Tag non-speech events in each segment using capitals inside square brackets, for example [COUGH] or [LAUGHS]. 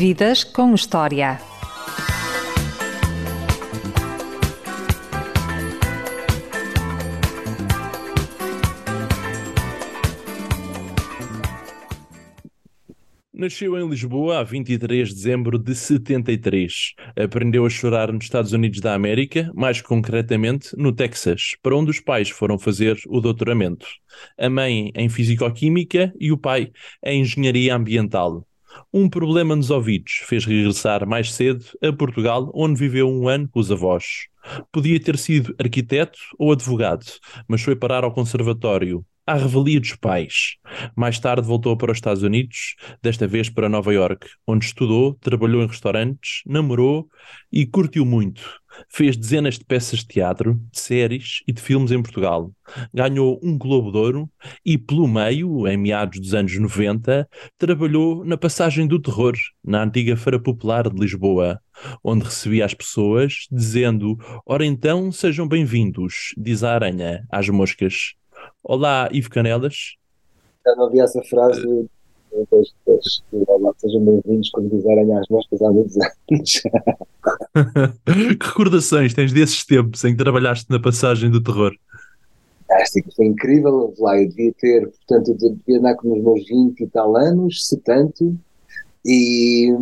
Vidas com História. Nasceu em Lisboa a 23 de dezembro de 73. Aprendeu a chorar nos Estados Unidos da América, mais concretamente no Texas, para onde os pais foram fazer o doutoramento. A mãe em Fisicoquímica e o pai em Engenharia Ambiental. Um problema nos ouvidos fez regressar mais cedo a Portugal, onde viveu um ano com os avós. Podia ter sido arquiteto ou advogado, mas foi parar ao conservatório, à revelia dos pais. Mais tarde voltou para os Estados Unidos, desta vez para Nova York, onde estudou, trabalhou em restaurantes, namorou e curtiu muito. Fez dezenas de peças de teatro, de séries e de filmes em Portugal. Ganhou um Globo de Ouro e, pelo meio, em meados dos anos 90, trabalhou na Passagem do Terror, na antiga Feira Popular de Lisboa, onde recebia as pessoas dizendo: Ora então, sejam bem-vindos, diz a aranha às moscas. Olá, Ivo Canelas. Já não havia essa frase do das, das, olá, sejam bem-vindos quando quiserem às moscas há muitos anos. [LAUGHS] que recordações tens desses tempos em que trabalhaste na passagem do terror? Fantástico, foi incrível. Lá eu devia ter, portanto, eu devia andar com os meus 20 e tal anos, se tanto, e,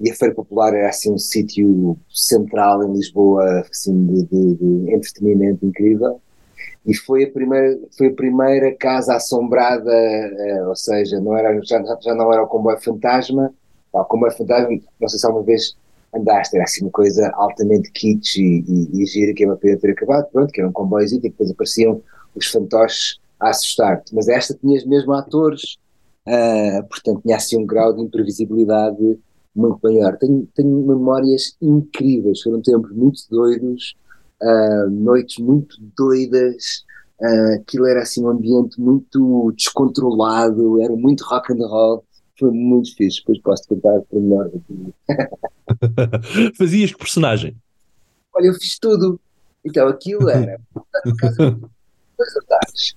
e a Feira Popular era assim um sítio central em Lisboa, assim, de, de, de entretenimento incrível e foi a primeira, foi a primeira casa assombrada, uh, ou seja, não era, já, já não era o comboio fantasma, o comboio fantasma, não sei se alguma vez andaste, era assim uma coisa altamente kitsch e, e, e gira que é uma pena ter acabado, pronto, que era um comboiozinho e depois apareciam os fantoches a assustar-te, mas esta tinhas mesmo atores, uh, portanto tinha assim um grau de imprevisibilidade muito maior. Tenho, tenho memórias incríveis, foram tempos muito doidos, uh, noites muito doidas, uh, aquilo era assim um ambiente muito descontrolado, era muito rock and roll, foi muito fixe, depois posso contar por melhor. [LAUGHS] Fazias que personagem? Olha, eu fiz tudo. Então aquilo era dois [LAUGHS] altares.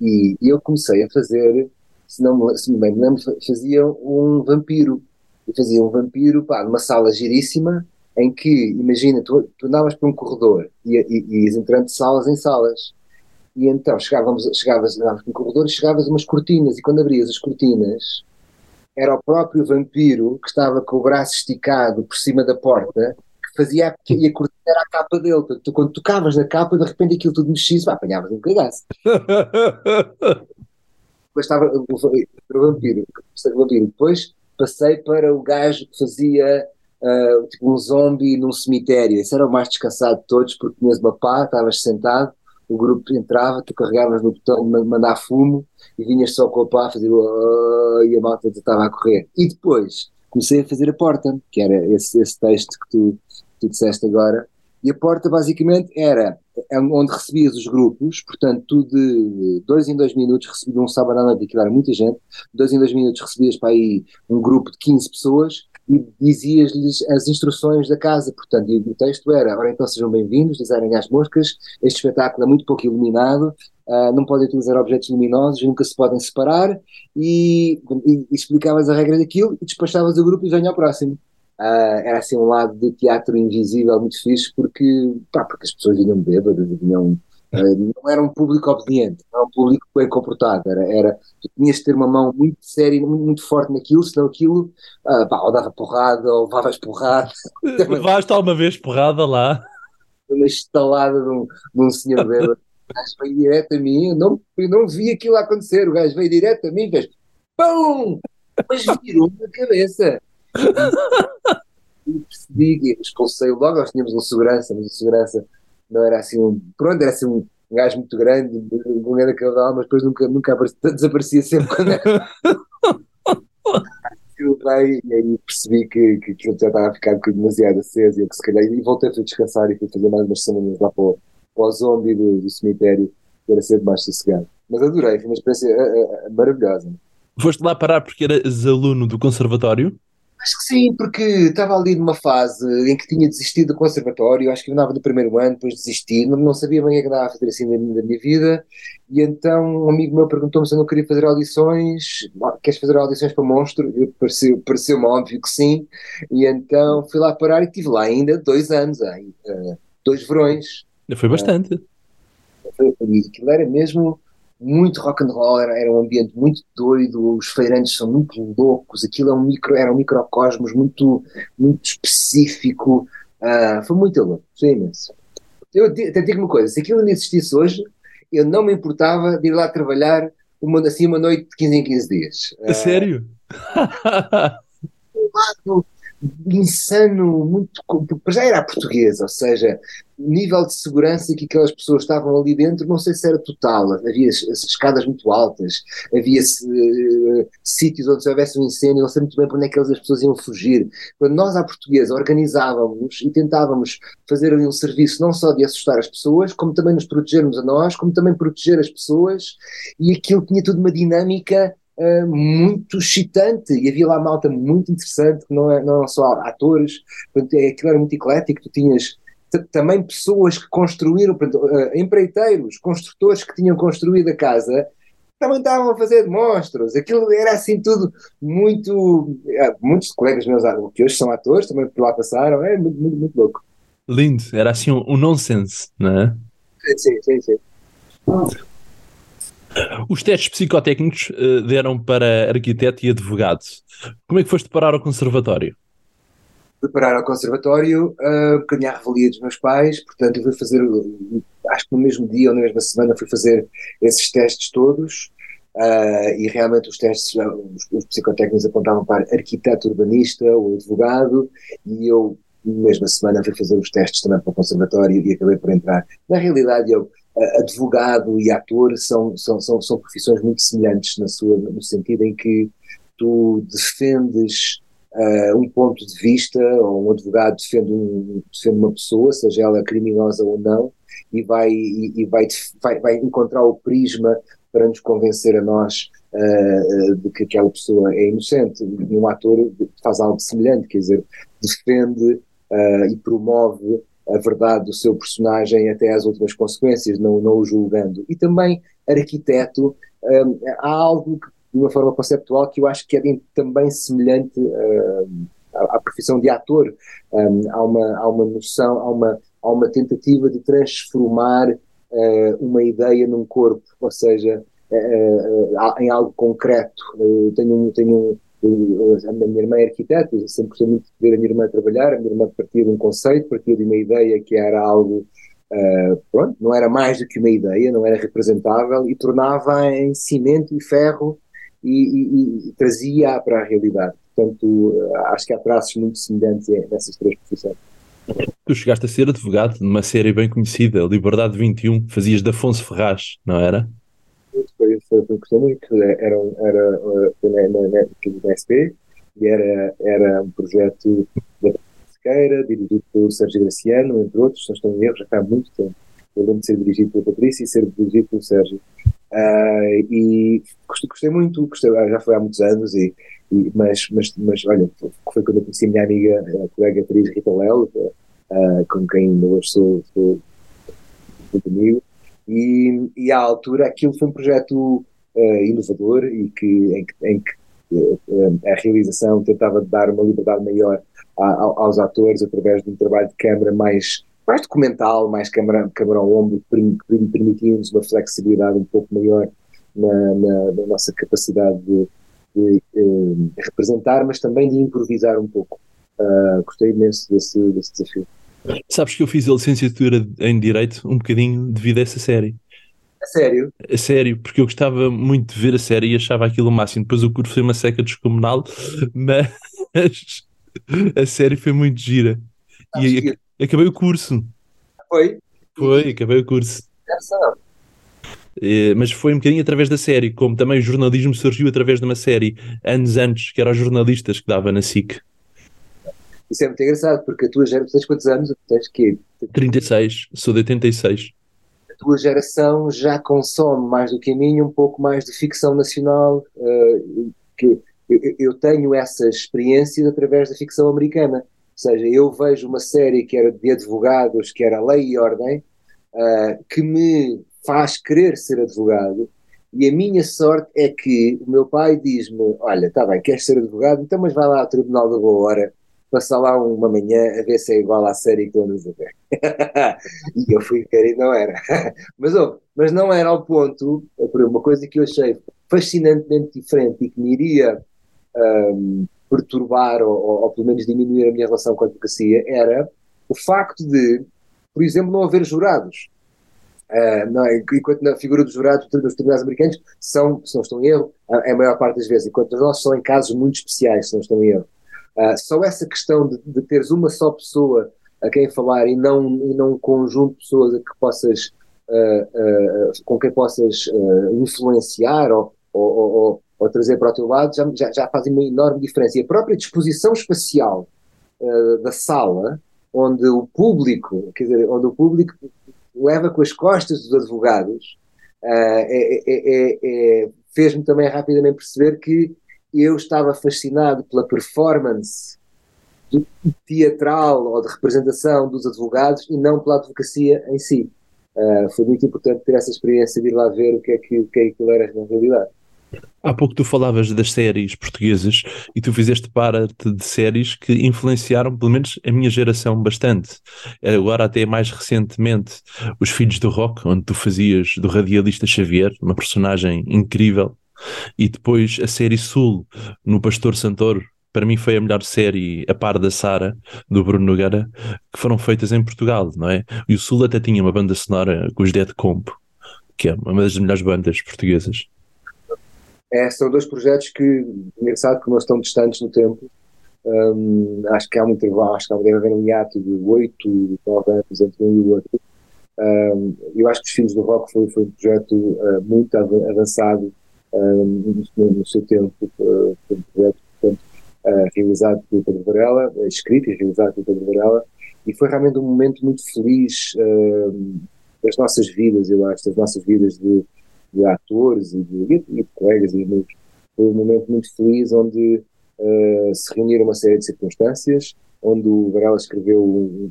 E, e eu comecei a fazer, se não me, se me bem lembro, fazia um vampiro. Eu fazia um vampiro, pá, numa sala giríssima, em que, imagina, tu, tu andavas por um corredor e, e, e ias entrando de salas em salas, e então chegávamos, chegavas, andavas por um corredor e chegavas a umas cortinas, e quando abrias as cortinas, era o próprio vampiro que estava com o braço esticado por cima da porta, que fazia, e a cortina era a capa dele, tu, quando tocavas na capa, de repente aquilo tudo mexia, apanhavas um cagaço. [LAUGHS] Depois estava o vampiro, o vampiro, depois passei para o gajo que fazia uh, tipo um zombie num cemitério. Esse era o mais descansado de todos, porque tinhas uma pá, estavas sentado, o grupo entrava, tu carregavas no botão de mandar fumo e vinhas só com a pá a fazer uh, e a malta estava a correr. E depois comecei a fazer a porta, que era esse, esse texto que tu, tu disseste agora. E a porta basicamente era onde recebias os grupos, portanto, tu de dois em dois minutos recebias um sábado à noite, aquilo era muita gente, de dois em dois minutos recebias para aí um grupo de 15 pessoas e dizias-lhes as instruções da casa, portanto, e o texto era, ora então sejam bem-vindos, dizerem às moscas, este espetáculo é muito pouco iluminado, uh, não podem utilizar objetos luminosos, nunca se podem separar, e, e, explicavas a regra daquilo, e despachavas o grupo e venha ao próximo. Uh, era assim um lado de teatro invisível muito fixe, porque, pá, porque as pessoas vinham bêbadas, vinham não era um público obediente, não era um público bem comportado, era, era tu tinhas de ter uma mão muito séria, muito, muito forte naquilo, senão aquilo uh, pá, ou dava porrada ou levavas porrada. Levaste alguma vez porrada lá? Uma estalada de um, de um senhor bêbado. O gajo veio direto a mim, eu não, eu não vi aquilo acontecer, o gajo veio direto a mim e fez PUM! Mas virou-me a cabeça. E percebi que expulsei logo, nós tínhamos um segurança, mas o segurança não era assim um. Pronto, era assim um gajo muito grande, um grande caudal, mas depois nunca, nunca aparecia, [LAUGHS] desaparecia sempre quando era. [LAUGHS] e aí percebi que, que já estava a ficar demasiado aceso e que se calhar e voltei a descansar e fui fazer mais umas semanas lá para o, para o zombie do, do cemitério era ser mais sossegado. Mas adorei, foi uma experiência uh, uh, maravilhosa. Foste lá parar porque eras aluno do conservatório? Acho que sim, porque estava ali numa fase em que tinha desistido do conservatório, acho que andava no primeiro ano, depois desisti, não, não sabia bem o que andava a fazer assim da, da minha vida, e então um amigo meu perguntou-me se eu não queria fazer audições, queres fazer audições para monstro? Eu pareceu, pareceu-me óbvio que sim, e então fui lá parar e estive lá ainda dois anos, aí, uh, dois verões. Foi bastante. Uh, aquilo era mesmo muito rock and roll, era, era um ambiente muito doido, os feirantes são muito loucos, aquilo é um micro, era um microcosmos muito, muito específico, uh, foi muito louco, foi imenso. Eu até digo uma coisa, se aquilo ainda existisse hoje, eu não me importava de ir lá trabalhar uma, assim uma noite de 15 em 15 dias. Uh, sério? [LAUGHS] insano, muito. Já era portuguesa, ou seja, o nível de segurança que aquelas pessoas estavam ali dentro, não sei se era total. Havia escadas muito altas, havia uh, sítios onde se houvesse um incêndio, não sei muito bem para onde é que as pessoas iam fugir. Quando nós, à portuguesa, organizávamos e tentávamos fazer ali um serviço não só de assustar as pessoas, como também nos protegermos a nós, como também proteger as pessoas, e aquilo tinha tudo uma dinâmica Uh, muito excitante e havia lá malta muito interessante que não, é, não só atores, portanto, é, aquilo era muito eclético, tu tinhas também pessoas que construíram, portanto, uh, empreiteiros, construtores que tinham construído a casa, também estavam a fazer monstros, aquilo era assim tudo muito, uh, muitos colegas meus que hoje são atores também por lá passaram, é muito, muito, muito louco. Lindo, era assim um, um nonsense, não é? Sim, sim, sim. Os testes psicotécnicos uh, deram para arquiteto e advogado. Como é que foste parar ao conservatório? Fui parar ao conservatório, uh, um bocadinho à revelia dos meus pais, portanto eu fui fazer, acho que no mesmo dia ou na mesma semana fui fazer esses testes todos, uh, e realmente os testes, os, os psicotécnicos apontavam para arquiteto urbanista ou advogado, e eu na mesma semana fui fazer os testes também para o conservatório e acabei por entrar. Na realidade eu advogado e ator são, são, são, são profissões muito semelhantes na sua, no sentido em que tu defendes uh, um ponto de vista, ou um advogado defende, um, defende uma pessoa, seja ela criminosa ou não, e vai, e, e vai, vai, vai, encontrar o prisma para nos convencer a nós uh, de que aquela pessoa é inocente. E um ator faz algo semelhante, quer dizer, defende uh, e promove a verdade do seu personagem até às últimas consequências, não, não o julgando. E também, arquiteto, um, há algo que, de uma forma conceptual que eu acho que é também semelhante um, à, à, profissão de ator. Um, há, uma, há uma noção, há uma, há uma tentativa de transformar uh, uma ideia num corpo, ou seja, uh, uh, em algo concreto. tenho, tenho a minha irmã é arquiteta, eu sempre gostei muito de ver a minha irmã trabalhar, a minha irmã partia de um conceito, partia de uma ideia que era algo, uh, pronto, não era mais do que uma ideia, não era representável e tornava em cimento e ferro e, e, e trazia para a realidade. Portanto, uh, acho que há traços muito semelhantes nessas três profissões. Tu chegaste a ser advogado numa série bem conhecida, Liberdade 21, fazias de Afonso Ferraz, não era? Foi, foi, foi gostei muito, era, era, foi na, na, na, na SP e era, era um projeto da Sequeira, dirigido pelo Sérgio Graciano, entre outros, se não estou em erro, já está há muito tempo. Eu lembro de ser dirigido pela Patrícia e ser dirigido pelo Sérgio. Uh, e gostei, gostei, muito, gostei, já foi há muitos anos, e, e, mas, mas, mas olha, foi quando eu conheci a minha amiga, a colega atriz Rita Lelo, uh, com quem hoje sou, sou muito amigo, e, e à altura aquilo foi um projeto uh, inovador e que, em que, em que uh, a realização tentava dar uma liberdade maior a, a, aos atores através de um trabalho de câmara mais, mais documental, mais câmara, câmara ao ombro, permitindo-nos uma flexibilidade um pouco maior na, na, na nossa capacidade de, de uh, representar, mas também de improvisar um pouco. gostei imenso desse, desse desafio. Sabes que eu fiz a licenciatura em Direito um bocadinho devido a essa série. A sério? A sério, porque eu gostava muito de ver a série e achava aquilo o máximo. Depois o curso foi uma seca descomunal, [LAUGHS] mas a série foi muito gira. e acabei o curso. Foi? Foi, acabei o curso. É, mas foi um bocadinho através da série, como também o jornalismo surgiu através de uma série, anos antes, que era os jornalistas que dava na SIC. Isso é muito engraçado, porque a tua geração, tens quantos anos? Tens que 36, sou de 86. A tua geração já consome mais do que a minha um pouco mais de ficção nacional, uh, que eu, eu tenho essas experiências através da ficção americana. Ou seja, eu vejo uma série que era de advogados, que era Lei e Ordem, uh, que me faz querer ser advogado, e a minha sorte é que o meu pai diz-me: Olha, está bem, queres ser advogado? Então, mas vai lá ao Tribunal da Boa Hora, passar lá uma manhã a ver se é igual à série que a ver. [LAUGHS] e eu fui ver e não era. [LAUGHS] mas, oh, mas não era ao ponto, por uma coisa que eu achei fascinantemente diferente e que me iria um, perturbar ou, ou, ou, pelo menos diminuir a minha relação com a advocacia, era o facto de, por exemplo, não haver jurados. Uh, não, enquanto na figura dos jurados dos tribunais americanos são, se não estou em erro, a, a maior parte das vezes, enquanto nós são em casos muito especiais, se não estou em erro. Uh, só essa questão de, de, teres uma só pessoa a quem falar e não, e não um conjunto de pessoas a que possas, uh, uh, com quem possas influenciar ou, ou, ou, ou, trazer para o teu lado já, já, já faz uma enorme diferença. E a própria disposição espacial da sala, onde o público, quer dizer, onde o público leva com as costas dos advogados, é, é, é, é fez-me também rapidamente perceber que eu estava fascinado pela performance teatral ou de representação dos advogados e não pela advocacia em si. Uh, foi muito importante ter essa experiência de ir lá ver o que é que, o que, é que era na realidade. Há pouco tu falavas das séries portuguesas e tu fizeste parte de séries que influenciaram, pelo menos, a minha geração bastante. Agora, até mais recentemente, Os Filhos do Rock, onde tu fazias do radialista Xavier, uma personagem incrível, e depois a série Sul, no Pastor Santoro, para mim foi a melhor série, a par da Sara, do Bruno Nogueira, que foram feitas em Portugal, não é? E o Sul até tinha uma banda sonora com os Dead Compo, que é uma das melhores bandas portuguesas. É, são dois projetos que, engraçado, que não estão distantes no tempo. Um, acho que há um intervalo, acho que haver um hiato de 8, 9 anos entre um e o outro. Um, eu acho que Os Filhos do Rock foi, foi um projeto uh, muito avançado no, seu tempo, uh, um projeto portanto, uh, realizado pelo Pedro Varela, escrito e realizado pelo Pedro Varela, e foi realmente um momento muito feliz das nossas vidas, eu acho, das nossas vidas de, de atores e de, e de, colegas e amigos. Foi um momento muito feliz onde uh, se reuniram uma série de circunstâncias, onde o Varela escreveu um,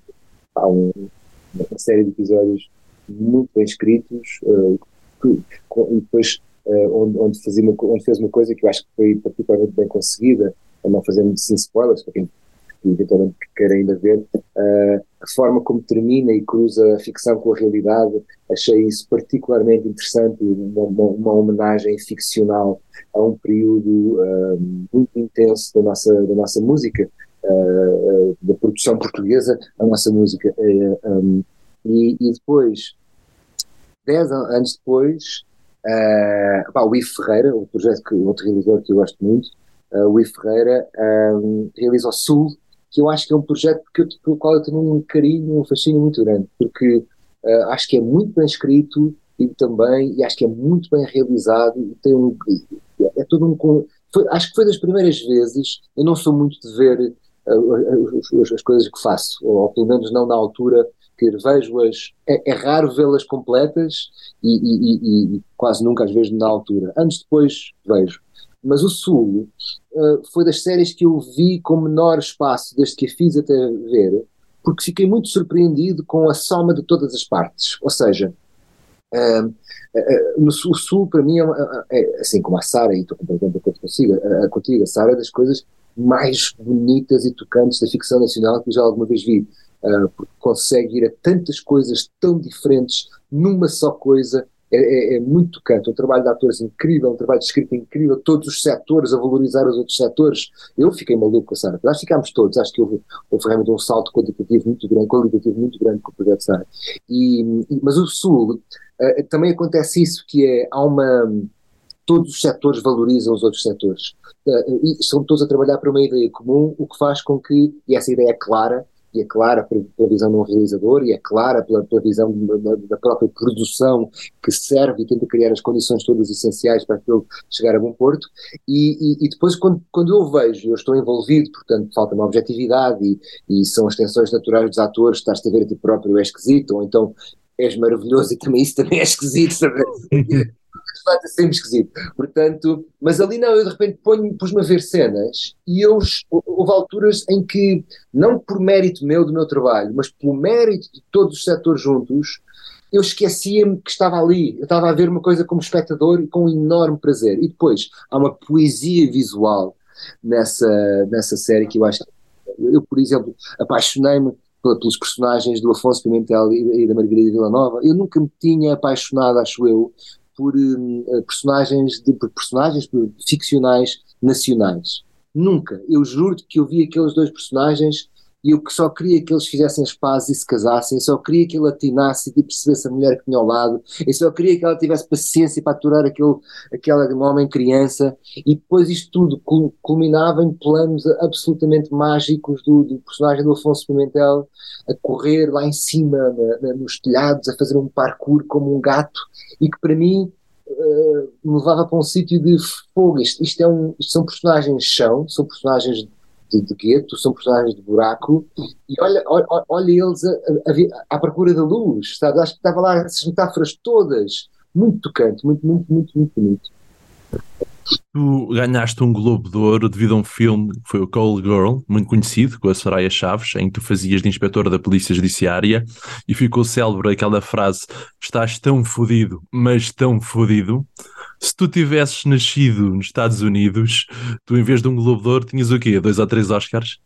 um, uma série de episódios muito bem escritos, uh, e depois onde, onde, fazia uma, onde fez uma coisa que eu acho que foi particularmente bem conseguida, não fazendo sem spoilers, para quem eventualmente queira ainda ver, uh, a forma como termina e cruza a ficção com a realidade, achei isso particularmente interessante, uma, uma, uma homenagem ficcional a um período uh, muito intenso da nossa, da nossa música, uh, da produção portuguesa, a nossa música. Um, e, e, depois, dez anos depois, Uh, o Ivo Ferreira, o projeto que outro realizador que eu gosto muito, uh, o Ivo Ferreira um, realiza o Sul, que eu acho que é um projeto que eu, pelo qual eu tenho um carinho, um fascínio muito grande, porque uh, acho que é muito bem escrito e também, e acho que é muito bem realizado, e tem um, é todo um, foi, acho que foi das primeiras vezes, eu não sou muito de ver as, as coisas que faço, ou, ou pelo menos não na altura vejo-as, é, é, raro vê-las completas e, e, e, e, quase nunca às vezes na altura. Antes depois vejo. Mas o Sul uh, foi das séries que eu vi com menor espaço desde que a fiz até ver, porque fiquei muito surpreendido com a soma de todas as partes. Ou seja, uh, uh, o Sul para mim é, uma, é assim como a Sara, e estou completamente de acordo consigo, contigo, a Sara é das coisas mais bonitas e tocantes da ficção nacional que já alguma vez vi uh, porque consegue ir a tantas coisas tão diferentes numa só coisa. É, é, é muito tocante, um trabalho de atores incrível, um trabalho de escrita incrível, todos os setores a valorizar os outros setores. Eu fiquei maluco com a Sara, que ficámos todos, acho que houve, houve realmente um salto quantitativo muito grande, qualitativo muito grande com o projeto Sara. E, mas o Sul, uh, também acontece isso, que é, há uma todos os setores valorizam os outros setores. Uh, e estão todos a trabalhar para uma ideia comum, o que faz com que, e essa ideia é clara, e é clara pela visão de um realizador, e é clara pela, pela visão da, da, própria produção que serve e tenta criar as condições todas essenciais para aquilo chegar a bom porto, e, e, e depois quando, quando eu vejo, eu estou envolvido, portanto falta uma objetividade e, e são as tensões naturais dos atores, estás a ver a ti próprio é esquisito, ou então és maravilhoso e também isso também é esquisito, sabe? [LAUGHS] é sempre esquisito. Portanto, mas ali não, eu de repente ponho, pus-me a ver cenas e eu, houve alturas em que, não por mérito meu do meu trabalho, mas pelo mérito de todos os setores juntos, eu esquecia-me que estava ali. Eu estava a ver uma coisa como espectador e com um enorme prazer. E depois há uma poesia visual nessa, nessa série que eu acho. Eu, por exemplo, apaixonei-me pelos personagens do Afonso Pimentel e, da Margarida Villanova. Eu nunca me tinha apaixonado, acho eu, por uh, personagens, de, por personagens ficcionais nacionais. Nunca. Eu juro que eu vi aqueles dois personagens e eu que só queria que eles fizessem as pazes e se casassem, só queria que ele atinasse e percebesse a mulher que tinha ao lado, eu só queria que ela tivesse paciência para aturar aquele, aquela homem criança, e depois isto tudo culminava em planos absolutamente mágicos do, do personagem do Afonso Pimentel a correr lá em cima na, na, nos telhados, a fazer um parkour como um gato, e que para mim uh, me levava para um sítio de fogo. Isto, isto, é um, isto são personagens chão, são personagens de, de gueto, são personagens de buraco, e olha, olha, olha eles a, à procura da luz, sabe? Acho que estava lá essas metáforas todas, muito tocante, muito, muito, muito, muito bonito. Tu ganhaste um Globo de Ouro devido a um filme que foi o Cold Girl, muito conhecido, com a Soraya Chaves, em que tu fazias de inspetora da Polícia Judiciária e ficou célebre aquela frase: Estás tão fodido, mas tão fodido se tu tivesses nascido nos Estados Unidos, tu em vez de um Globo de Ouro tinhas o quê? Dois ou três Oscars?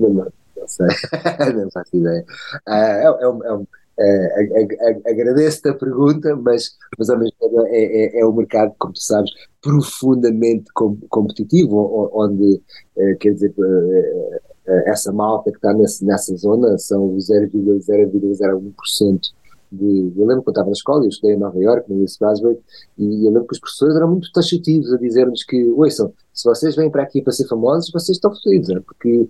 não, [LAUGHS] não, sei, [LAUGHS] não faço ideia. Uh, é, é, um, é um uh, agradeço-te a pergunta, mas, mas ao mesmo tempo é, é, é um mercado, como tu sabes, profundamente com, competitivo, onde, uh, quer dizer, uh, essa malta que está nesse, nessa zona são 0,001% de, eu lembro quando estava na escola, eu estudei em Nova York, no East Glasgow, e eu lembro que os professores eram muito taxativos a dizer-nos que, ouçam, se vocês vêm para aqui para ser famosos, vocês estão fodidos, né? porque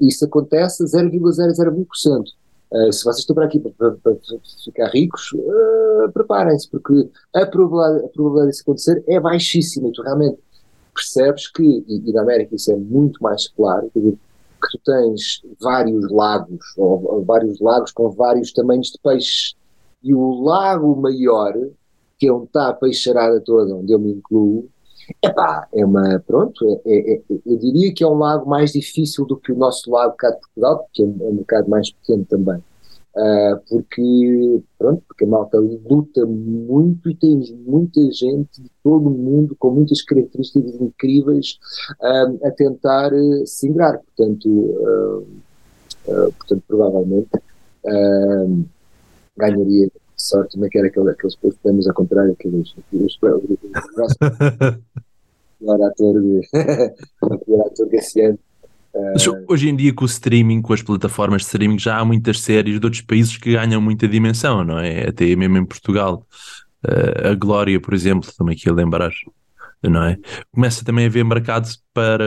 isso acontece a 0,001%. Uh, se vocês estão para aqui para, para, para ficar ricos, uh, preparem-se, porque a probabilidade, a probabilidade disso acontecer é baixíssima, tu realmente percebes que, e, e na América isso é muito mais claro, que tu tens vários lagos, ou, ou vários lagos com vários tamanhos de peixes, e o lago maior, que é onde está a peixarada toda, onde eu me incluo, epá, é uma, pronto, é, é, é, eu diria que é um lago mais difícil do que o nosso lago cá de Portugal, porque é um, é um bocado mais pequeno também. Uh, porque, pronto, porque a malta luta muito e tens muita gente de todo o mundo com muitas características incríveis uh, a tentar uh, se ingrar, portanto, uh, portanto provavelmente ganharia sorte, como é que era aquele, aqueles prémios ao contrário, aqueles, aqueles, [LAUGHS] melhor ator, melhor [LAUGHS] ator desse ano. Uh, hoje em dia, com o streaming, com as plataformas de streaming, já há muitas séries de outros países que ganham muita dimensão, não é? Até mesmo em Portugal. Uh, a Glória, por exemplo, também aqui a lembrar não é? Começa também a haver mercado para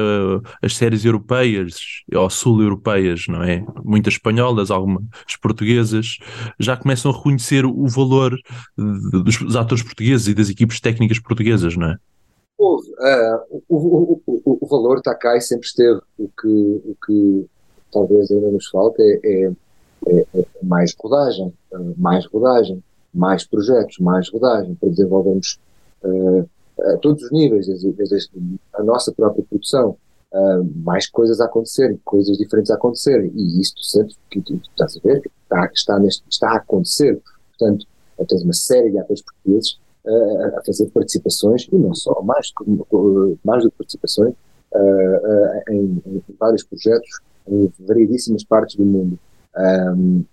as séries europeias ou sul-europeias, não é? Muitas espanholas, algumas portuguesas, já começam a reconhecer o valor dos atores portugueses e das equipes técnicas portuguesas, não é? Houve, uh, o, o, o, o, valor está cá e sempre esteve. O que, o que talvez ainda nos falta é, é, é, é mais rodagem, uh, mais rodagem, mais projetos, mais rodagem para desenvolvermos uh, a todos os níveis, desde, desde a nossa própria produção, uh, mais coisas a acontecerem, coisas diferentes a acontecerem, e isso tu sentes que tu, tu estás a ver, está, está, neste, está a acontecer. Portanto, tens uma série de atores portugueses uh, a fazer participações, e não só, mais, mais do que participações, uh, em, em, vários projetos em variedíssimas partes do mundo. Um,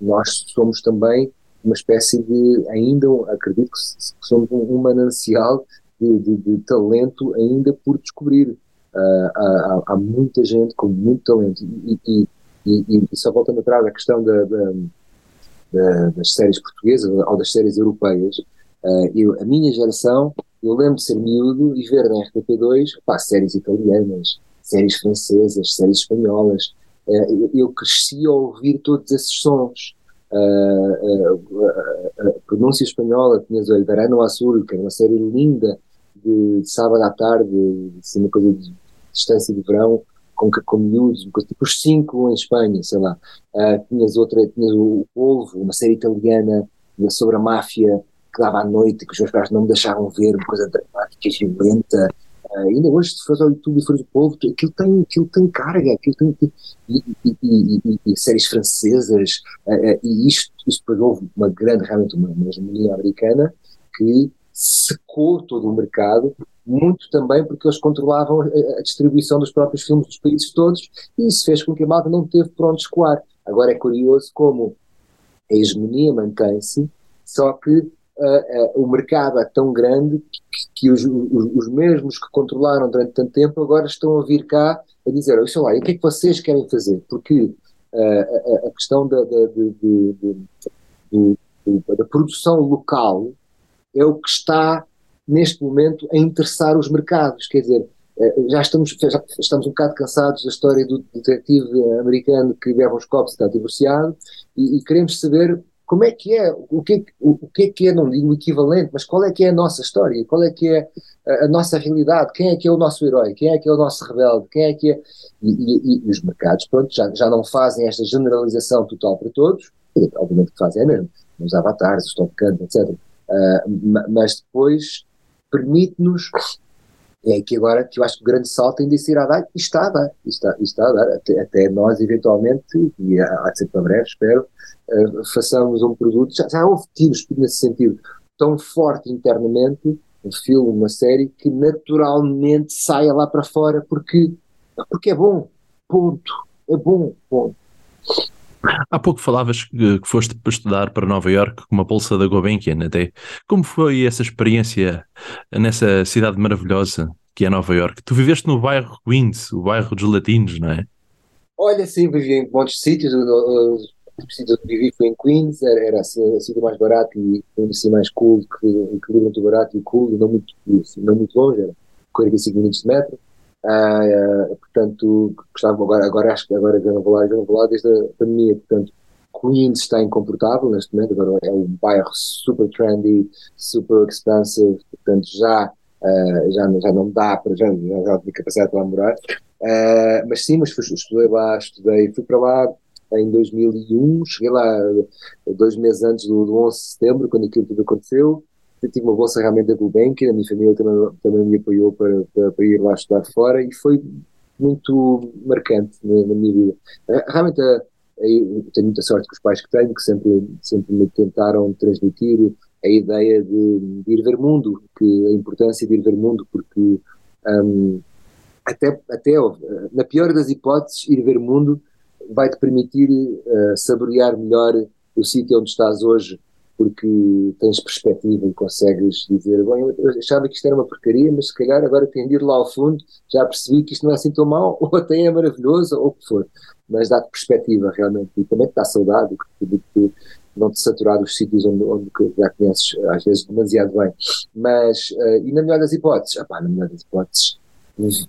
nós somos também uma espécie de, ainda acredito que, somos um manancial de, de, de, talento ainda por descobrir. Uh, há, há, muita gente com muito talento e, e, e, e só voltando atrás à questão da, da, da, das séries portuguesas ou das séries europeias, uh, eu, a minha geração, eu lembro de ser miúdo e ver na RTP2 pá, séries italianas, séries francesas, séries espanholas. Uh, eu, eu cresci a ouvir todos esses sons a pronúncia espanhola, tinhas o El Verano Azul, que era uma série linda de, de sábado à tarde, assim, uma coisa de distância de verão, com, com miúdos, tipo os cinco em Espanha, sei lá. Uh, tinhas outra, tinhas o Polvo, uma série italiana sobre a máfia, que dava à noite, que os meus pais não me deixavam ver, uma coisa dramática violenta. Uh, ainda hoje, se fores ao YouTube e fores o povo, aquilo tem, aquilo tem carga, aquilo tem. E, e, e, e séries francesas, uh, e isto, isto depois houve uma grande, realmente uma, uma hegemonia americana que secou todo o mercado, muito também porque eles controlavam a, distribuição dos próprios filmes dos países todos, e isso fez com que a malta não teve por onde escoar. Agora é curioso como a hegemonia mantém-se, só que uh, uh, o mercado é tão grande que, que os, os, os, mesmos que controlaram durante tanto tempo agora estão a vir cá a dizer, olha lá, o que é que vocês querem fazer? Porque uh, a, a, questão da, da, de, de, de, da produção local é o que está neste momento a interessar os mercados, quer dizer, já estamos, já estamos um bocado cansados da história do detetive americano que bebe uns copos e está divorciado e, e, queremos saber como é que é, o que, o, o que é que é, não digo equivalente, mas qual é que é a nossa história, qual é que é a, a, nossa realidade, quem é que é o nosso herói, quem é que é o nosso rebelde, quem é que é, e, e, e os mercados, pronto, já, já não fazem esta generalização total para todos, obviamente que fazem é mesmo, os avatares, os top etc., uh, mas depois permite-nos é aqui agora que eu acho que o grande salto ainda se irá dar, e está a dar, está, está a dar, até, até, nós eventualmente, e há de ser para breve, espero, uh, façamos um produto, já, já houve tiros nesse sentido, tão forte internamente, um filme, uma série, que naturalmente saia lá para fora, porque, porque é bom, ponto, é bom, ponto. Há pouco falavas que, que foste para estudar para Nova York com uma bolsa da Gulbenkian até. Como foi essa experiência nessa cidade maravilhosa que é Nova York? Tu viveste no bairro Queens, o bairro dos latinos, não é? Olha, sim, vivi em muitos sítios. Os sítios onde vivi foi em Queens, era, era assim, o sítio mais barato e assim mais cool, que equilíbrio entre barato e cool, não muito, não muito longe, era 45 minutos de metro. Uh, portanto, gostava agora, agora acho que agora não não vou lá desde a pandemia, portanto, Queens está incomportável neste momento, agora é um bairro super trendy, super expensive, portanto já, uh, já, já não dá para, já, já, já tenho capacidade para lá morar, uh, mas sim, mas fui, estudei lá, estudei, fui para lá em 2001, cheguei lá dois meses antes do, do 11 de setembro, quando aquilo tudo aconteceu, eu tive uma bolsa realmente da Gulbenkian, a minha família também, também me apoiou para, para, para, ir lá estudar fora e foi muito marcante na, na minha vida. Realmente, eu tenho muita sorte com os pais que tenho, que sempre, sempre me tentaram transmitir a ideia de, de ir ver mundo, que a importância de ir ver mundo, porque um, até, até na pior das hipóteses, ir ver mundo vai-te permitir uh, saborear melhor o sítio onde estás hoje porque tens perspectiva e consegues dizer, bom, eu achava que isto era uma porcaria, mas se calhar agora tenho de ir lá ao fundo, já percebi que isto não é assim tão mau, [LAUGHS] ou até é maravilhoso, ou o que for. Mas dá-te perspectiva realmente, e também te dá saudade de, de, não te saturar dos sítios onde, onde já conheces às vezes demasiado bem. Mas, uh, e na melhor das hipóteses, opá, na melhor das hipóteses,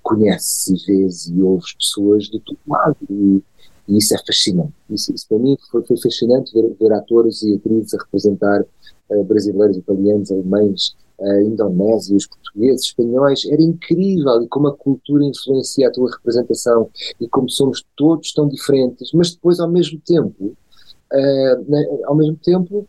conheces e vês e ouves pessoas de todo lado, e, e isso é fascinante. Isso, isso para mim foi, foi fascinante ver, ver, atores e atrizes a representar uh, brasileiros, italianos, alemães, uh, indonésios, portugueses, espanhóis. Era incrível e como a cultura influencia a tua representação e como somos todos tão diferentes, mas depois ao mesmo tempo, uh, ao mesmo tempo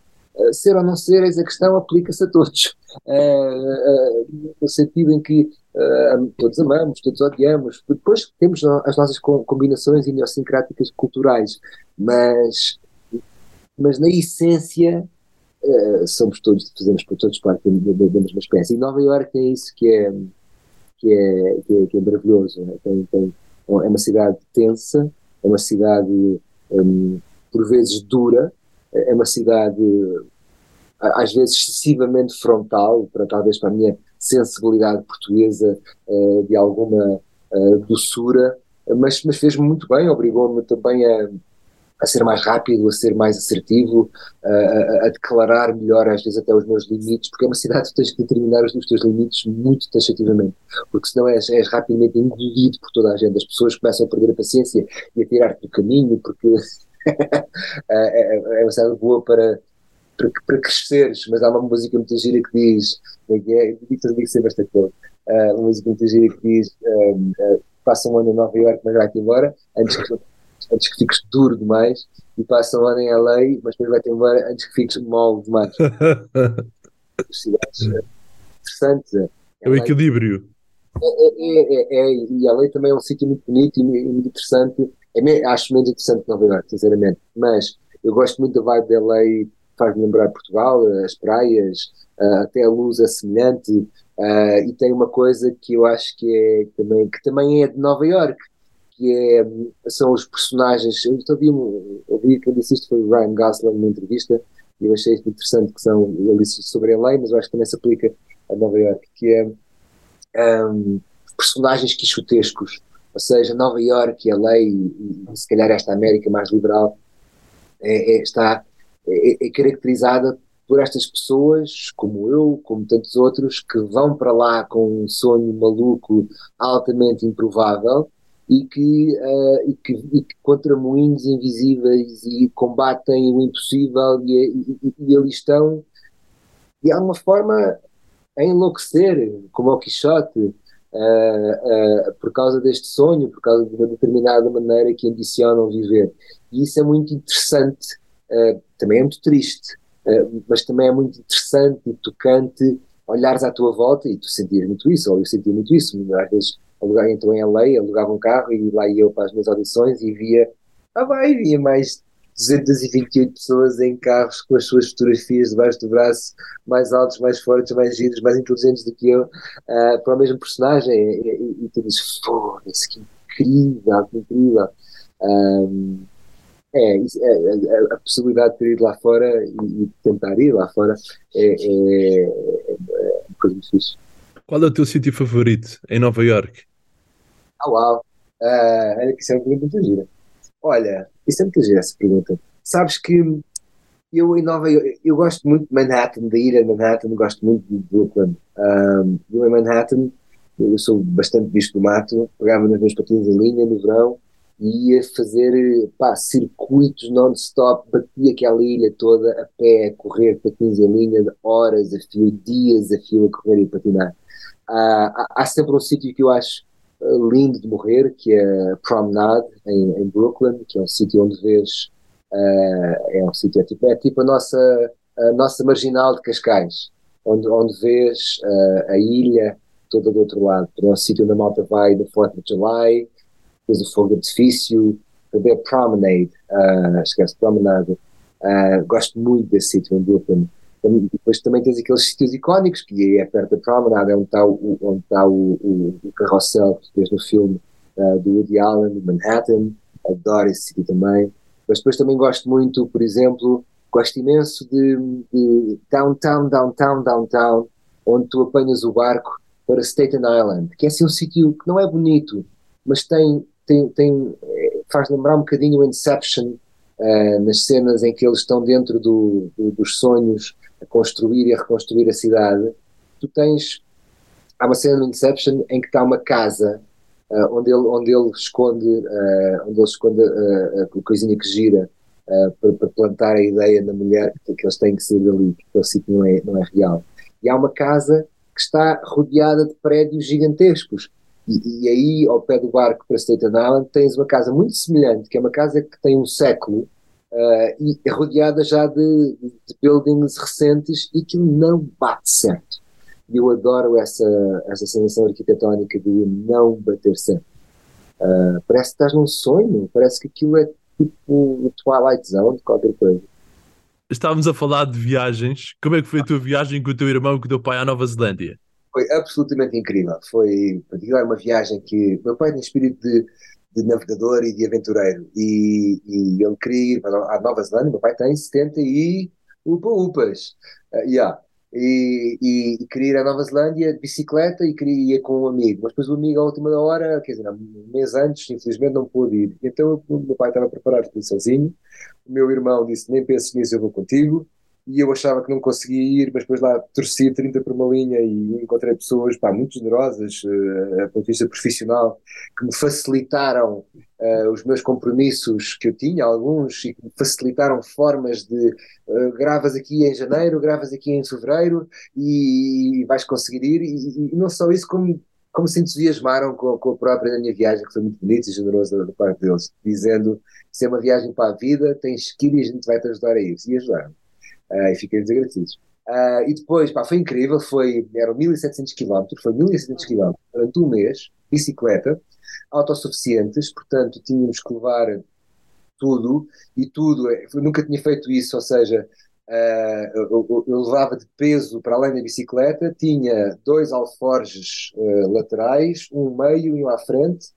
ser ou não ser, eis a questão, aplica-se a todos. Uh, uh, no sentido em que uh, todos amamos, todos odiamos, depois temos as nossas combinações idiosincráticas culturais, mas, mas na essência somos todos, fazemos todos parte da, mesma espécie. E Nova Iorque tem isso que é, que é, que é, que é maravilhoso. Né? Tem, tem, é uma cidade tensa, é uma cidade um, por vezes dura, é uma cidade às vezes excessivamente frontal, para talvez para a minha sensibilidade portuguesa uh, de alguma uh, doçura, mas, mas fez-me muito bem, obrigou-me também a, a ser mais rápido, a ser mais assertivo, a, a, declarar melhor às vezes até os meus limites, porque é uma cidade que tens que determinar os, os teus limites muito taxativamente, porque senão és, és rapidamente engolido por toda a gente, as pessoas começam a perder a paciência e a tirar-te do caminho, porque é, é, é uma cidade boa para para, para cresceres, mas há uma música muito gira que diz, é que é, digo, digo sempre esta coisa, uh, uma música muito gira que diz, um, uh, passa um ano em Nova Iorque, mas vai-te embora, antes que, antes que fiques duro demais, e passa um ano em LA, mas depois vai-te embora antes que fiques mole demais. [LAUGHS] cidades interessantes. É, é o equilíbrio. É, é, é, e a lei também é um sítio muito bonito e muito interessante. É, acho menos interessante Nova Iorque, sinceramente. Mas eu gosto muito da vibe da lei, faz-me lembrar Portugal, as praias, até a luz é semelhante. e tem uma coisa que eu acho que é também, que também é de Nova Iorque, que é, são os personagens. Eu ouvi, ouvi quem disse isto foi o Ryan Gosling numa entrevista, e eu achei interessante que são, ele disse sobre a lei, mas eu acho que também se aplica a Nova Iorque, que é um, personagens quixotescos, ou seja, Nova Iorque e a lei, e, e se calhar esta América mais liberal, é, é, está é, é, caracterizada por estas pessoas, como eu, como tantos outros, que vão para lá com um sonho maluco altamente improvável e que, uh, e que, e que contra moinhos invisíveis e combatem o impossível e, e, e ali estão. De alguma forma a enlouquecer, como o Quixote, uh, uh, por causa deste sonho, por causa de uma determinada maneira que ambicionam viver. E isso é muito interessante, uh, também é muito triste, mas também é muito interessante e tocante olhares à tua volta e tu sentires muito isso, ou eu sentia muito isso, às vezes alugava, então em LA, alugava um carro e lá ia eu para as minhas audições e via, ah vai, via mais 228 pessoas em carros com as suas fotografias debaixo do braço, mais altos, mais fortes, mais giros, mais inteligentes do que eu, uh, para o mesmo personagem. E, e, e tu dizes, foda-se, que incrível, que incrível. Um, é, é, é, a possibilidade de ter ido lá fora e, e tentar ir lá fora é, é, é, é uma coisa muito difícil. Qual é o teu sítio favorito em Nova York? Ah, uau! Uh, olha que isso é uma pergunta muito gira. Olha, é muito gira essa pergunta. Sabes que eu em Nova eu gosto muito de Manhattan, da ilha de Manhattan, gosto muito de Brooklyn. Um, eu em Manhattan, eu sou bastante bicho do mato, pegava nas minhas patins em linha no verão e ia fazer pá, circuitos non-stop, batia aquela ilha toda a pé, a correr patins em linha, horas a fio, dias a fio a correr e patinar. Uh, há, há sempre um sítio que eu acho lindo de morrer, que é Promenade, em, em Brooklyn, que é um sítio onde vês, uh, é um sítio, é tipo, é tipo a nossa, a nossa marginal de Cascais, onde, onde vês uh, a ilha toda do outro lado. É um sítio onde a malta vai do 4 de July, depois o fogo de artifício, também Promenade, uh, esquece, Promenade. Uh, gosto muito desse sítio em Brooklyn depois também tens aqueles sítios icónicos, que é perto da Promenade, é onde está o, onde está o, o, o carrossel que vês no filme uh, do Woody Allen, Manhattan, adoro esse sítio também. Mas depois também gosto muito, por exemplo, gosto imenso de, de downtown, downtown, downtown, onde tu apanhas o barco para Staten Island, que é assim um sítio que não é bonito, mas tem, tem, tem eh, faz lembrar um bocadinho o Inception, uh, nas cenas em que eles estão dentro do, do, dos sonhos a construir e a reconstruir a cidade, tu tens. Há uma cena no Inception em que está uma casa uh, onde, ele, onde ele esconde, uh, onde ele esconde uh, a coisinha que gira para, para, plantar a ideia na mulher que, que eles têm que sair dali, porque o sítio não é, não é real. E há uma casa que está rodeada de prédios gigantescos. E, e, aí, ao pé do barco para Staten Island, tens uma casa muito semelhante, que é uma casa que tem um século, uh, e é rodeada já de, de, buildings recentes e que não bate certo. E eu adoro essa, essa sensação arquitetónica de não bater certo. Uh, parece que estás num sonho, parece que aquilo é tipo Twilight Zone, qualquer coisa. Estávamos a falar de viagens. Como é que foi a tua viagem com o teu irmão e com o teu pai à Nova Zelândia? Foi absolutamente incrível. Foi uma viagem que meu pai tem espírito de de navegador e de aventureiro. E, e ele queria ir a Nova Zelândia, meu pai tem 70 e upa-upas. Uh, yeah. E, e, e, queria ir à Nova Zelândia de bicicleta e queria ir com um amigo. Mas depois o amigo, à última hora, quer dizer, um mês antes, infelizmente não pôde ir. Então o meu pai estava preparado para ir sozinho. O meu irmão disse: Nem penses nisso, eu vou contigo e eu achava que não conseguia ir, mas depois lá torci 30 por uma linha e encontrei pessoas pá, muito generosas, uh, ponto de vista profissional, que me facilitaram uh, os meus compromissos que eu tinha, alguns, e que me facilitaram formas de uh, gravas aqui em janeiro, gravas aqui em fevereiro e, e vais conseguir ir, e, e, não só isso, como, como se entusiasmaram com, com a própria minha viagem, que foi muito bonita e generosa da parte deles, dizendo se é uma viagem para a vida, tens que ir e a gente vai te ajudar a isso, e ajudaram uh, e fiquei desagradecido. Uh, e depois, pá, foi incrível, foi, eram 1700 km, foi 1700 km durante um mês, bicicleta, autossuficientes, portanto tínhamos que levar tudo, e tudo, eu nunca tinha feito isso, ou seja, Uh, eu, eu, levava de peso para além da bicicleta, tinha dois alforjes uh, laterais, um meio e um à frente,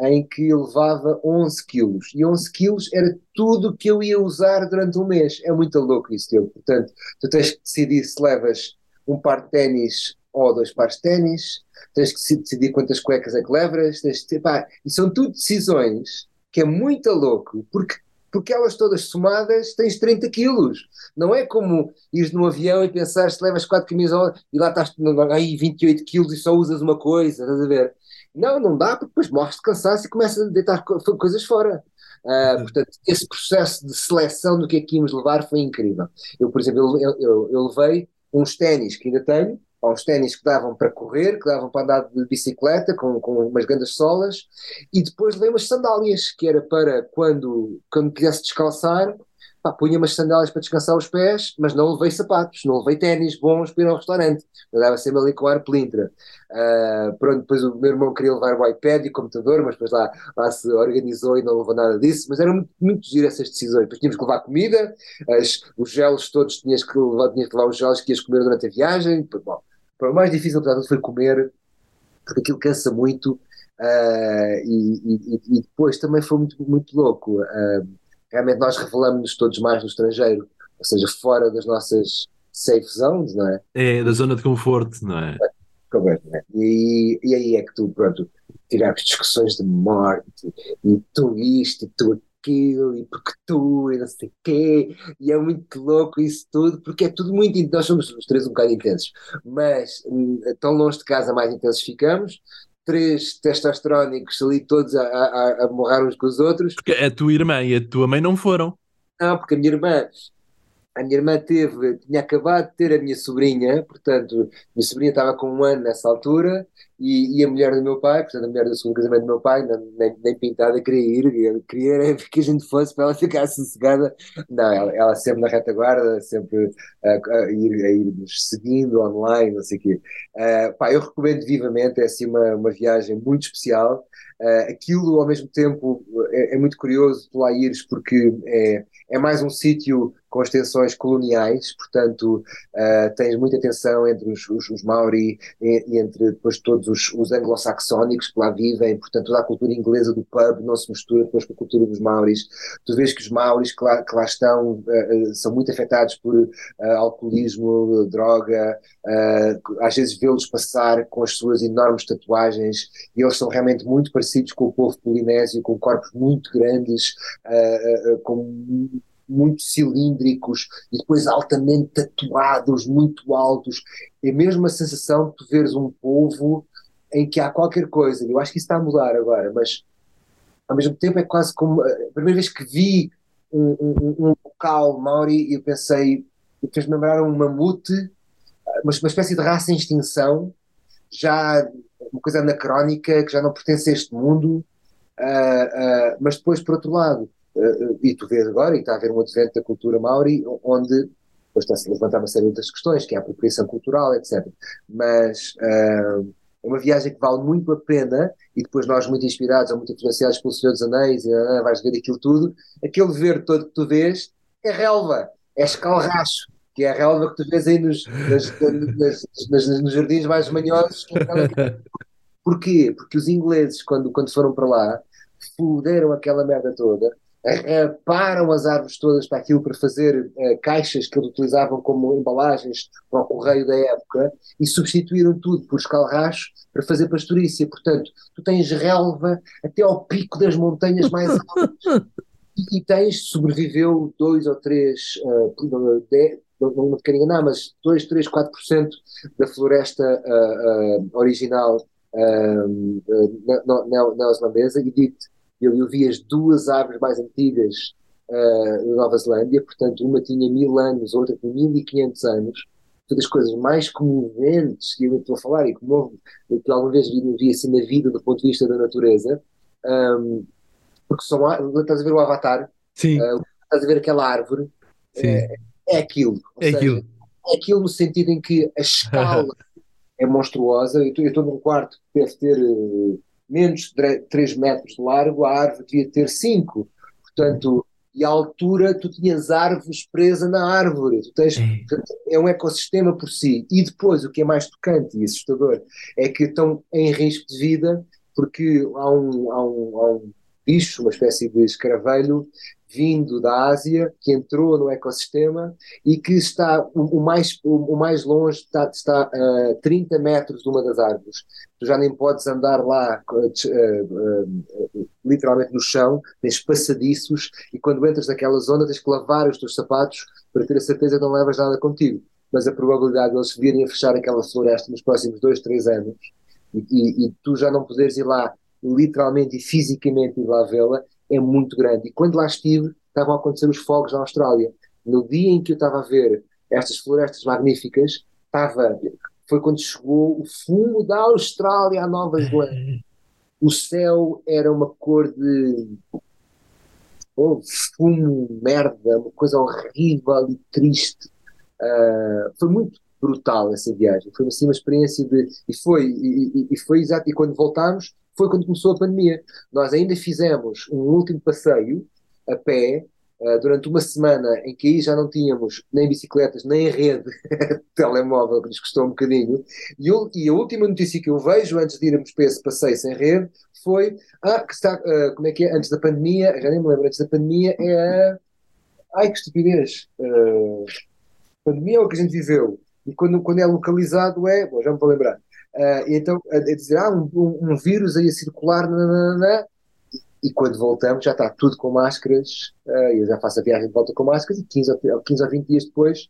em que levava 11 quilos. E 11 quilos era tudo que eu ia usar durante um mês. É muito louco isso, teu. Portanto, tu tens que decidir se levas um par de ténis ou dois pares de ténis, tens que decidir quantas cuecas é que levas, tens que, pá, e são tudo decisões que é muito louco, porque porque elas todas somadas tens 30 quilos. Não é como ires num avião e pensar se levas 4 camisolas e lá estás aí 28 quilos e só usas uma coisa, estás a ver? Não, não dá, porque depois morres de cansaço e começas a deitar coisas fora. Uh, portanto, esse processo de seleção do que é que íamos levar foi incrível. Eu, por exemplo, eu, eu, eu levei uns ténis que ainda tenho, uns ténis que davam para correr, que davam para andar de bicicleta com, com umas grandes solas, e depois levei umas sandálias, que era para quando, quando quisesse descalçar, pá, punha umas sandálias para descansar os pés, mas não levei sapatos, não levei ténis bons para ir ao restaurante. Eu dava sempre ali com ar pelintra. Uh, pronto, depois o meu irmão queria levar o iPad e o computador, mas depois lá, lá se organizou e não levou nada disso. Mas eram muito, muito giro essas decisões. Depois tínhamos que levar comida, as, os gelos todos tinhas que levar, tinhas que levar os gelos que ias comer durante a viagem. Bom, o mais difícil, portanto, foi comer, porque aquilo cansa muito. Uh, e, e, e, depois também foi muito, muito louco. Uh, realmente nós revelamos-nos todos mais no estrangeiro, ou seja, fora das nossas safe zones, não é? É, da zona de conforto, não é? É? E, e aí é que tu, pronto, tivemos discussões de morte, e tu isto, e tu aquilo, e porque tu, e não sei o quê, e é muito louco isso tudo, porque é tudo muito, nós somos os três um bocado intensos, mas hum, tão longe de casa mais intensos ficamos, três testosterónicos ali todos a, a, a morrer uns com os outros. Porque a tua irmã e a tua mãe não foram. Não, porque a minha irmã, a minha irmã teve, tinha acabado de ter a minha sobrinha, portanto, a minha sobrinha estava com um ano nessa altura, e, e, a mulher do meu pai, portanto, a mulher do segundo casamento do meu pai, nem, nem pintada queria ir, queria que a gente fosse para ela ficar sossegada. Não, ela, ela sempre na retaguarda, sempre a, a, ir, a ir seguindo online, não sei o quê. Uh, pá, eu recomendo vivamente, é assim uma, uma viagem muito especial. Uh, aquilo, ao mesmo tempo, é, é, muito curioso tu lá ires, porque é, é mais um sítio com extensões coloniais, portanto, uh, tens muita tensão entre os, os, os Maori e, e, entre depois todos os, os anglo-saxónicos que lá vivem, portanto, toda a cultura inglesa do pub não se mistura depois com a cultura dos Maoris. Tu vês que os Maoris que lá, que lá estão uh, são muito afetados por uh, alcoolismo, droga, às vezes vê-los passar com as suas enormes tatuagens e eles são realmente muito parecidos com o povo polinésio, com corpos muito grandes, com muito cilíndricos e depois altamente tatuados, muito altos. É mesmo a sensação de tu veres um povo em que há qualquer coisa, eu acho que isso está a mudar agora, mas ao mesmo tempo é quase como a primeira vez que vi um, um, um local Maori, eu pensei, fez-me lembrar um mamute, uma, uma espécie de raça em extinção, já uma coisa anacrónica, que já não pertence a este mundo, uh, uh, mas depois, por outro lado, e tu vês agora, e está a haver um advento da cultura maori, onde está-se a levantar uma série de outras questões, que é a apropriação cultural, etc. Mas uh, é uma viagem que vale muito a pena, e depois nós, muito inspirados ou muito influenciados pelo Senhor dos Anéis, e, uh, vais ver aquilo tudo, aquele verde todo que tu vês é relva, é escalracho, que é a relva que tu vês aí nos, nas, nas, nas, nos jardins mais manhosos. Porquê? Porque os ingleses, quando, quando foram para lá, fuderam aquela merda toda param as árvores todas para aquilo para fazer uh, caixas que eles utilizavam como embalagens para o correio da época e substituíram tudo por escalracho para fazer pastorícia. Portanto, tu tens relva até ao pico das montanhas mais [LAUGHS] altas e, e tens, sobreviveu dois ou três, uh, de, não me quero enganar, mas 2, 3, 4% da floresta uh, uh, original neozelandesa e dito eu, vi as duas árvores mais antigas uh, da Nova Zelândia, portanto, uma tinha mil anos, outra tinha mil e quinhentos anos. Uma das coisas mais comoventes que eu estou a falar e comovo, que alguma vez vi, vi assim na vida do ponto de vista da natureza, um, porque são, estás a ver o Avatar? Sim. Uh, estás a ver aquela árvore? Sim. É, é aquilo. é seja, aquilo. Aquilo no sentido em que a [LAUGHS] escala é monstruosa. Eu estou num quarto que deve ter uh, menos de 3 metros de largo, a árvore devia ter 5. Portanto, e a altura tu tinhas árvores presas na árvore. Tu tens, é um ecossistema por si. E depois, o que é mais tocante e assustador, é que estão em risco de vida porque há um, há um, há um bicho, uma espécie de escaravelho, vindo da Ásia, que entrou no ecossistema e que está o, o mais, o, o, mais longe está, está a 30 metros de uma das árvores. Tu já nem podes andar lá uh, uh, literalmente no chão, tens passadiços e quando entras naquela zona tens que lavar os teus sapatos para ter a certeza que não levas nada contigo. Mas a probabilidade de eles virem a fechar aquela floresta nos próximos dois, três anos e, e, e tu já não poderes ir lá literalmente e fisicamente ir lá vê-la é muito grande. E quando lá estive, estavam a acontecer os fogos na Austrália. No dia em que eu estava a ver estas florestas magníficas, estava, foi quando chegou o fumo da Austrália à Nova Zelândia. O céu era uma cor de oh, fumo, merda, uma coisa horrível e triste. Uh, foi muito brutal essa viagem. Foi assim uma experiência de. E foi, e, e, e foi exato. E quando voltámos, foi quando começou a pandemia. Nós ainda fizemos um último passeio a pé uh, durante uma semana em que aí já não tínhamos nem bicicletas, nem rede de [LAUGHS] telemóvel, que nos custou um bocadinho. E, eu, e, a última notícia que eu vejo antes de irmos para esse passeio sem rede foi: ah, que está, uh, como é que é? Antes da pandemia, já nem me lembro, antes da pandemia é a. Ai que estupidez! Uh, pandemia é o que a gente viveu. E quando, quando é localizado é. Bom, já me vou lembrar. Uh, então, a, a, dizer, ah, um, um, vírus aí a circular, nanana, e quando voltamos já está tudo com máscaras, uh, eu já faço a viagem de volta com máscaras, e 15 ou, 15 ou 20 dias depois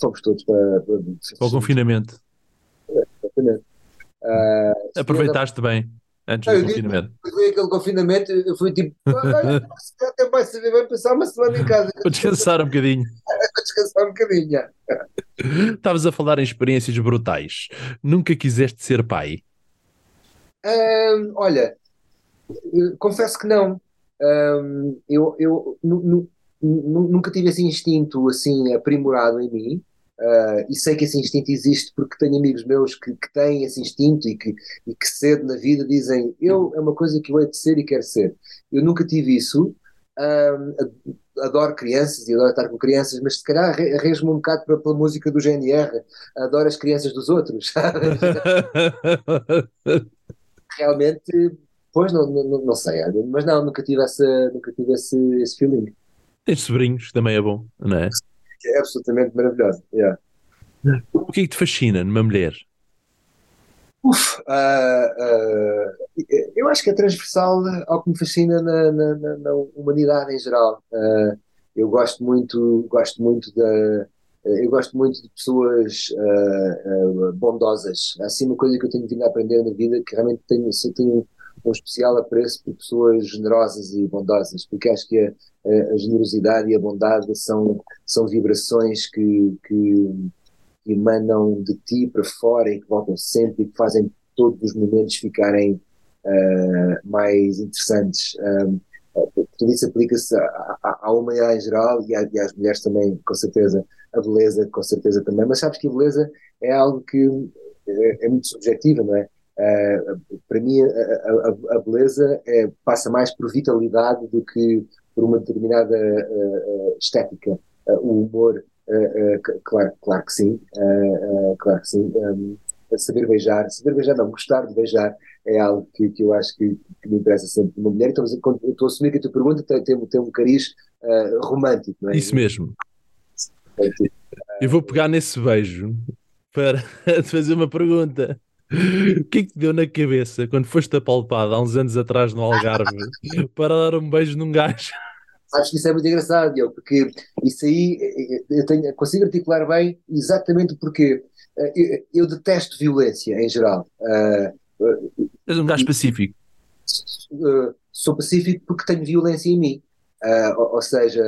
fomos todos para, para, para o confinamento. Exatamente. Uh, Aproveitaste bem antes do confinamento. Foi aquele confinamento, eu fui tipo, [LAUGHS] até mais saber bem passar uma semana em casa. Para descansar um bocadinho. [LAUGHS] Para descansar um bocadinho. Estavas a falar em experiências brutais. Nunca quiseste ser pai? Um, olha, confesso que não. Um, eu eu nunca tive esse instinto assim aprimorado em mim. Uh, e sei que esse instinto existe porque tenho amigos meus que, que têm esse instinto e que, e que cedo na vida dizem eu é uma coisa que eu hei de ser e quero ser. Eu nunca tive isso. Um, adoro crianças e adoro estar com crianças, mas se calhar arrejo-me um bocado pela, pela, música do GNR, adoro as crianças dos outros, [LAUGHS] [LAUGHS] Realmente, pois não, não, não, sei, mas não, nunca tive, essa, nunca tive esse, esse feeling. Tens sobrinhos, também é bom, não é? É absolutamente maravilhoso, yeah. O que é que te fascina numa mulher? Uf, uh, uh, eu acho que é transversal ao que me fascina na, na, na humanidade em geral. Uh, eu gosto muito, gosto muito da, eu gosto muito de pessoas bondosas. Há assim uma coisa que eu tenho vindo a aprender na vida que realmente tenho, tenho um especial apreço por pessoas generosas e bondosas, porque acho que a, a, a generosidade e a bondade são, são vibrações que, que emanam de ti para fora e que voltam sempre e que fazem todos os momentos ficarem uh, mais interessantes. Um, tudo isso aplica-se à, humanidade em geral e, à, e, às mulheres também, com certeza. A beleza, com certeza também. Mas sabes que a beleza é algo que é, é muito subjetiva, não é? Uh, para mim, a, a, a beleza é, passa mais por vitalidade do que por uma determinada uh, estética. o humor Uh, uh, claro, claro que sim, uh, claro que sim. Um, saber beijar, saber beijar não, gostar de beijar é algo que, que eu acho que, que me interessa sempre uma mulher. Então, estou a assumir que a tua pergunta tem, tem, tem um cariz romântico, não é? Isso mesmo. Eu vou pegar nesse beijo para te [LAUGHS] fazer uma pergunta. O que é que te deu na cabeça quando foste apalpado há uns anos atrás no Algarve para dar um beijo num gajo? Acho que isso é muito engraçado, Diogo, porque isso aí eu tenho, consigo articular bem exatamente porque eh, eu, eu detesto violência em geral. Uh, És um gajo pacífico. Uh, sou pacífico porque tenho violência em mim. Uh, ou, ou, seja,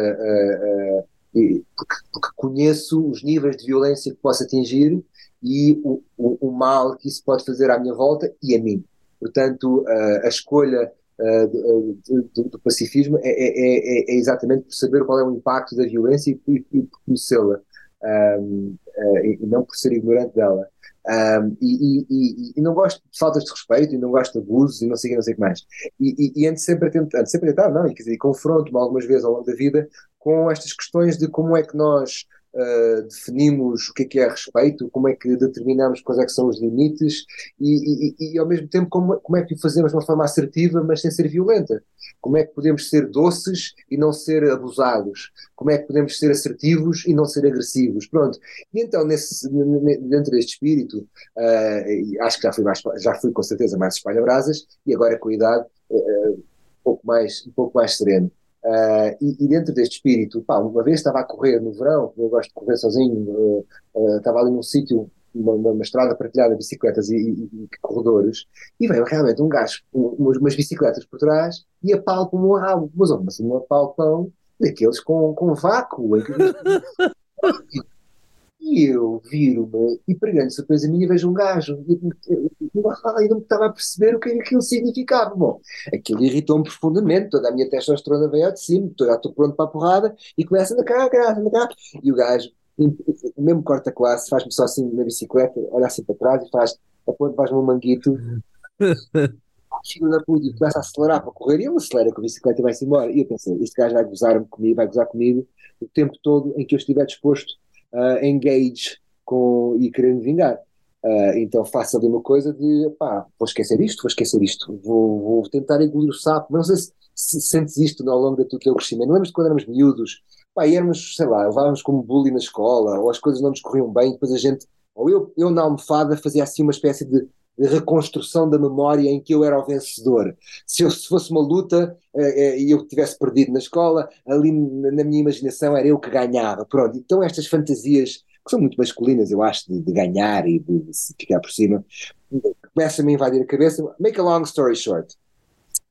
porque, porque, conheço os níveis de violência que posso atingir e o, o, o, mal que isso pode fazer à minha volta e a mim. Portanto, a escolha do, do, do, pacifismo é, é, é, é, exatamente por saber qual é o impacto da violência e, e, e conhecê-la. um, uh, e, não por ser ignorante dela. Um, e, e, e, não gosto de faltas de respeito, e não gosto de abusos, e não sei o que, mais. E, e, ando sempre a tentar, ando sempre a tentar, não, e, quer dizer, confronto-me algumas vezes ao longo da vida com estas questões de como é que nós uh, definimos o que é que é respeito, como é que determinamos quais é que são os limites e, e, e, ao mesmo tempo como, como é que o fazemos de uma forma assertiva mas sem ser violenta. Como é que podemos ser doces e não ser abusados? Como é que podemos ser assertivos e não ser agressivos? Pronto. E então, nesse, dentro deste espírito, uh, acho que já fui, mais, já fui com certeza mais espalha-brasas e agora com a idade uh, um, pouco mais, um pouco mais sereno. Uh, e, e, dentro deste espírito, pá, uma vez estava a correr no verão, eu gosto de correr sozinho, uh, estava ali num sítio, uma, uma, estrada partilhada de bicicletas e, e, e, corredores, e veio realmente um gajo, um, umas, umas, bicicletas por trás, e apalpa um rabo, mas assim, um apalpão daqueles com, com vácuo. Em que... [LAUGHS] E eu viro-me e, para grande surpresa minha, vejo um gajo. E eu não estava a perceber o que aquilo significava. Bom, aquilo irritou-me profundamente. Toda a minha testosterona veio ao de cima, já estou pronto para a porrada e começa a cá, cá, cá. E o gajo, mesmo corta classe, faz-me só assim na bicicleta, olha assim para trás e faz, faz-me um manguito. [LAUGHS] filho da puta, e começa a acelerar para correr, e ele acelera com a bicicleta e vai-se embora. E eu pensei, este gajo vai gozar comigo, vai gozar comigo o tempo todo em que eu estiver disposto uh, engage com, e querer me vingar. Uh, então faço ali uma coisa de pá, vou esquecer isto, vou esquecer isto, vou, vou tentar engolir o sapo. Mas não sei se, se sentes isto ao longo do teu crescimento. Não lembras de quando éramos miúdos? Pá, éramos, sei lá, levávamos como bullying na escola, ou as coisas não nos corriam bem, depois a gente, ou eu, eu na almofada fazia assim uma espécie de reconstrução da memória em que eu era o vencedor. Se, eu, se fosse uma luta eh, eh, e eu tivesse perdido na escola, ali na minha imaginação era eu que ganhava. Pronto, então estas fantasias, que são muito masculinas, eu acho, de, de ganhar e de, de, ficar por cima, começam-me a invadir a cabeça. Make a long story short.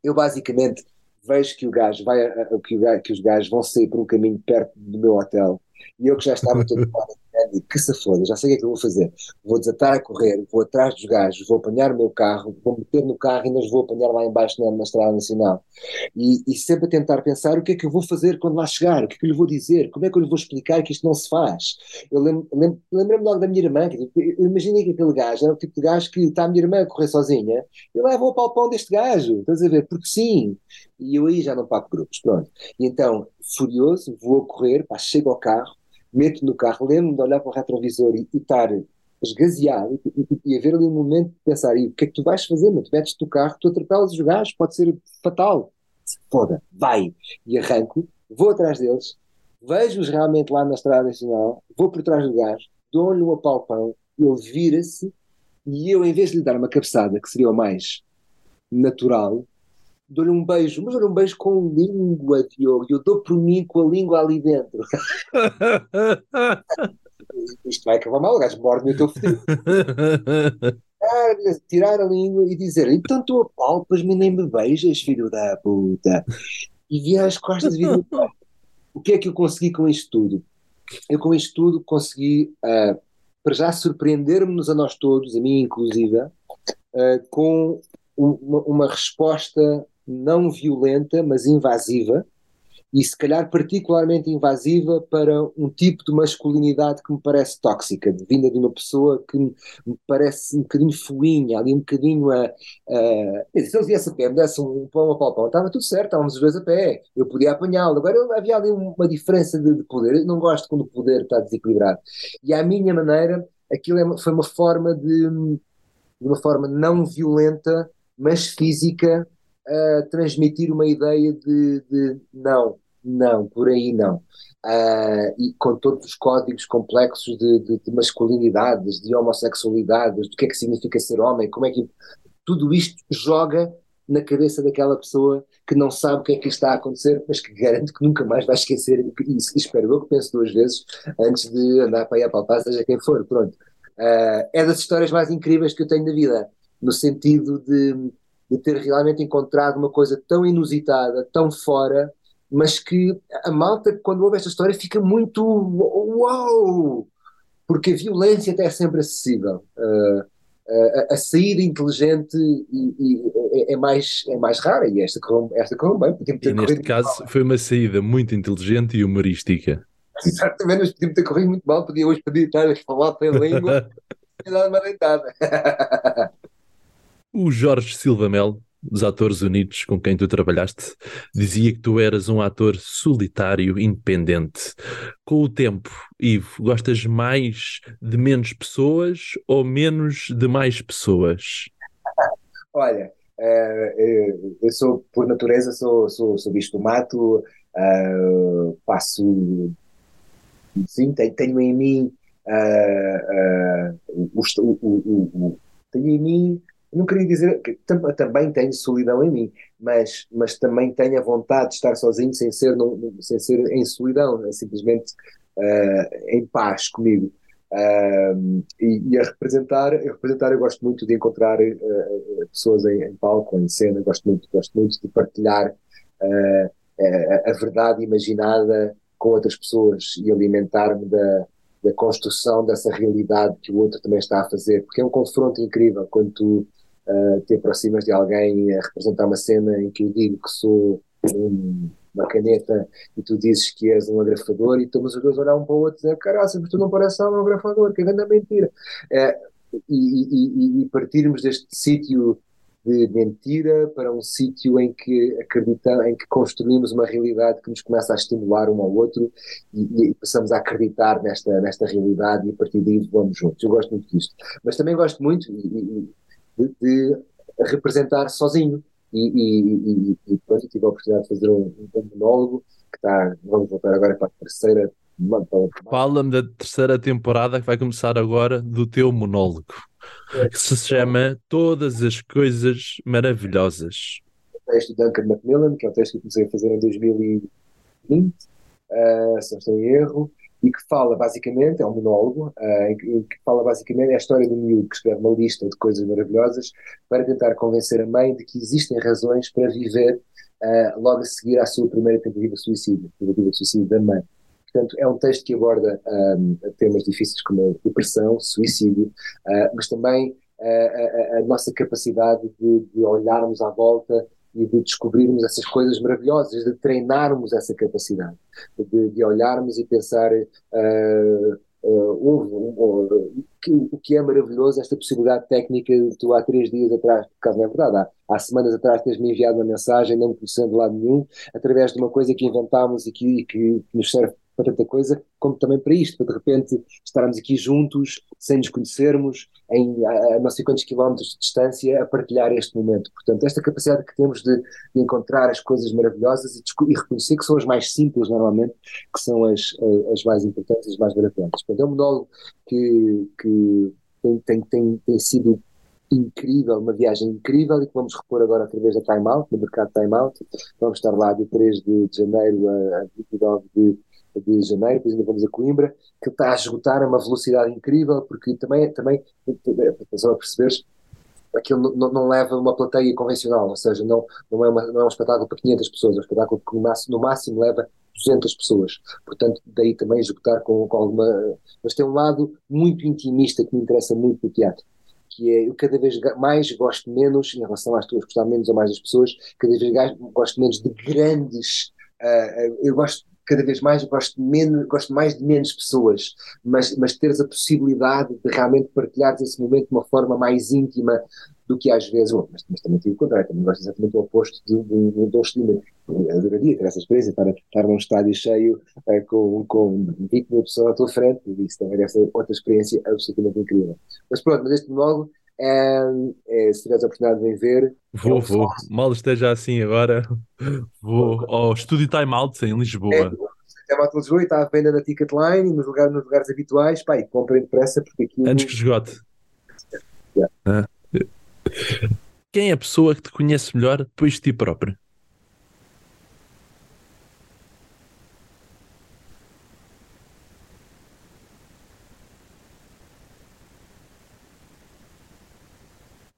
Eu basicamente vejo que o gajo vai, que, o gajo, que os gajos vão sair por um caminho perto do meu hotel e eu que já estava todo [LAUGHS] e que se foda, já sei o que é que eu vou fazer. Vou desatar a correr, vou atrás dos gajos, vou apanhar o meu carro, vou meter no carro e ainda vou apanhar lá embaixo na, na Estrada Nacional. E, e, sempre a tentar pensar o que é que eu vou fazer quando lá chegar, o que é que eu lhe vou dizer, como é que eu lhe vou explicar que isto não se faz. Eu lembro-me lembro logo da minha irmã, que, imaginei que aquele gajo era o tipo de gajo que está a minha irmã a correr sozinha, eu levo o palpão deste gajo, estás a ver? Porque sim. E eu aí já não pago grupos, pronto. E então, furioso, vou a correr, pá, chego ao carro, meto no carro, lembro-me de olhar para o retrovisor e, e estar esgazeado e, e, e, haver ali um momento de pensar, e o que é que tu vais fazer, mas tu metes do carro, tu atropelas os gajos, pode ser fatal. Foda, vai. E arranco, vou atrás deles, vejo-os realmente lá na Estrada Nacional, vou por trás do gajo, dou-lhe um apalpão, ele vira-se e eu, em vez de lhe dar uma cabeçada, que seria o mais natural, dou-lhe um beijo, mas dou-lhe um beijo com língua, Diogo, eu dou por mim com a língua ali dentro. [LAUGHS] Isto vai acabar mal, o gajo morde o teu filho. Tirar a língua e dizer, então tu apalpas-me nem me beijas, filho da puta. E vi às costas de vida. O que é que eu consegui com isto tudo? Eu com isto tudo consegui, uh, para já, surpreender-nos a nós todos, a mim inclusive, uh, com uma, uma resposta não violenta, mas invasiva, e se calhar particularmente invasiva para um tipo de masculinidade que me parece tóxica, vinda de uma pessoa que me parece um bocadinho fuinha, ali um bocadinho a. a se ele viesse a pé, me desse um pão a pau, estava tudo certo, estávamos os dois a pé, eu podia apanhá-lo. Agora havia ali uma diferença de, de, poder, eu não gosto quando o poder está desequilibrado. E à minha maneira, aquilo é, foi uma forma de, de uma forma não violenta, mas física a transmitir uma ideia de, de não, não, por aí não. Uh, e com todos os códigos complexos de, de, de, masculinidades, de homossexualidades, do que é que significa ser homem, como é que tudo isto joga na cabeça daquela pessoa que não sabe o que é que está a acontecer, mas que garante que nunca mais vai esquecer. E espero eu que pense duas vezes antes de andar para aí a palpar, seja quem for. Pronto. Uh, é das histórias mais incríveis que eu tenho na vida, no sentido de de ter realmente encontrado uma coisa tão inusitada, tão fora, mas que a malta, quando ouve esta história, fica muito uau! Porque a violência até é sempre acessível. Uh, a, a, saída inteligente e, e é, é, mais, é mais rara e esta correu, esta correu bem. E neste caso foi uma saída muito inteligente e humorística. Exatamente, mas podia ter corrido muito mal, podia hoje podia estar a falar sem língua [LAUGHS] e dar uma deitada. O Jorge Silva Melo, dos Atores Unidos com quem tu trabalhaste, dizia que tu eras um ator solitário, independente. Com o tempo, Ivo, gostas mais de menos pessoas ou menos de mais pessoas? Olha, eh, eu sou, por natureza, sou, sou, sou bicho do mato, uh, passo, sim, tenho, em mim o, tenho em mim não queria dizer que também tenho solidão em mim, mas, mas também tenho a vontade de estar sozinho sem ser, sem ser em solidão, é simplesmente uh, em paz comigo. Uh, e, e, a representar, a representar eu gosto muito de encontrar uh, pessoas em, em, palco, em cena, gosto muito, gosto muito de partilhar a, a verdade imaginada com outras pessoas e alimentar-me da, da construção dessa realidade que o outro também está a fazer, porque é um confronto incrível quando tu uh, te aproximas de alguém a representar uma cena em que eu digo que sou um, uma caneta e tu dizes que és um agrafador e estamos os dois a olhar um para o outro e dizer, caralho, mas tu não pareces um agrafador, que grande mentira. Uh, e, e, e, partirmos deste sítio de mentira para um sítio em que acreditamos, em que construímos uma realidade que nos começa a estimular um ao outro e, e, passamos a acreditar nesta, nesta realidade e a partir daí vamos juntos. Eu gosto muito disto. Mas também gosto muito, e, de, de representar sozinho. E, e, e, e pronto, tive a oportunidade de fazer um, um monólogo que está, vamos voltar agora para a terceira. Fala-me da terceira temporada que vai começar agora do teu monólogo, que se chama Todas as Coisas Maravilhosas. O texto do Duncan Macmillan, que é o texto que comecei a fazer em 2020, uh, eh, se não estou em erro, e que fala basicamente, é um monólogo, uh, em, que, que, fala basicamente é a história do miúdo que escreve uma lista de coisas maravilhosas para tentar convencer a mãe de que existem razões para viver uh, logo a seguir à sua primeira tentativa de suicídio, tentativa de suicídio da mãe. Portanto, é um texto que aborda um, temas difíceis como a depressão, suicídio, uh, mas também a, a, nossa capacidade de, de olharmos à volta e de descobrirmos essas coisas maravilhosas, de treinarmos essa capacidade, de, de olharmos e pensar uh, uh, o que é maravilhoso, esta possibilidade técnica de tu há três dias atrás, por caso não é verdade, há, há semanas atrás teres-me enviado uma mensagem, não me conhecendo de lado nenhum, através de uma coisa que inventámos e que, que nos serve para tanta coisa, como também para isto, para de repente estarmos aqui juntos, sem nos conhecermos, em, a, a não sei quantos quilómetros de distância, a partilhar este momento. Portanto, esta capacidade que temos de, de encontrar as coisas maravilhosas e, e, reconhecer que são as mais simples, normalmente, que são as, as mais importantes, as mais maravilhosas. Portanto, é um monólogo que, que tem, tem, tem, tem sido incrível, uma viagem incrível e que vamos repor agora através da Time Out, no mercado Time Out. Vamos estar lá de 3 de janeiro a 29 de de janeiro, depois ainda vamos a Coimbra, que está a esgotar a uma velocidade incrível, porque também, também só a perceberes, aquilo não, não, leva uma plateia convencional, ou seja, não, não, é uma, não é um espetáculo para 500 pessoas, é um espetáculo que no máximo, no máximo leva 200 pessoas. Portanto, daí também esgotar com, com alguma. Mas tem um lado muito intimista que me interessa muito no teatro. Que é, eu cada vez mais gosto menos, em relação às tuas gostar menos ou mais das pessoas, cada vez gosto menos de grandes. Uh, eu gosto cada vez mais gosto, menos, gosto mais de menos pessoas, mas, mas teres a possibilidade de realmente partilhares esse momento de uma forma mais íntima do que às vezes, mas, mas também tive o contrário, também gosto exatamente o oposto de, de, de, de um. Eu adoraria ter essa experiência, estar, estar num estádio cheio uh, com, com 20 mil pessoas à tua frente, isso também deve ser outra experiência absolutamente incrível. Mas pronto, mas este monólogo é, se tiveres a oportunidade de ver. Vou, vou. Mal esteja assim agora, [LAUGHS] vou ao Estúdio Time Out em Lisboa. É, Time Out Lisboa e está à venda na Ticketline nos lugares, nos lugares habituais. Pá, e comprem depressa porque aqui. Antes que esgote. Yeah. Ah. Quem é a pessoa que te conhece melhor depois de ti próprio?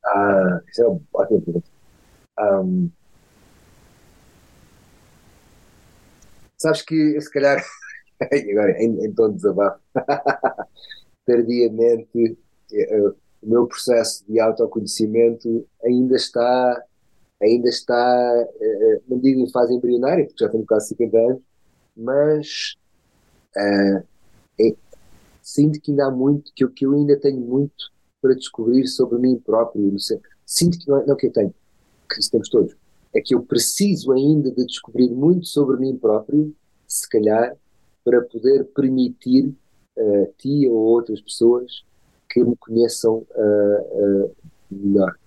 Ah, isso é uma ótima pergunta. Um, sabes que, se calhar, [LAUGHS] agora em, em tom de desabafo, [LAUGHS] tardiamente, eh, o meu processo de autoconhecimento ainda está, ainda está, eh, não digo em fase embrionária, porque já tenho quase 50 anos, mas uh, é, sinto que ainda há muito, que que eu ainda tenho muito para descobrir sobre mim próprio. Sinto que não é, não que eu tenho, que isso temos todos, é que eu preciso ainda de descobrir muito sobre mim próprio, se calhar, para poder permitir uh, ti ou outras pessoas que me conheçam uh, uh, melhor.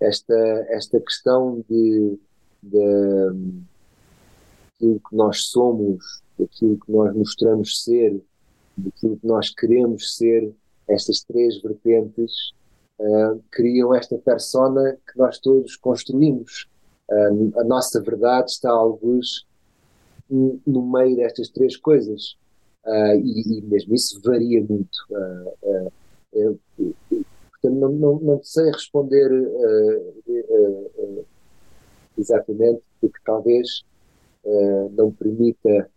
Esta, esta questão de, de daquilo que nós somos, daquilo que nós mostramos ser, daquilo que nós queremos ser, estas três vertentes uh, criam esta persona que nós todos construímos. Uh, a nossa verdade está, alguns, no meio destas três coisas. Uh, e, e, mesmo isso varia muito. Portanto, não, não, não, sei responder exatamente, porque talvez não permita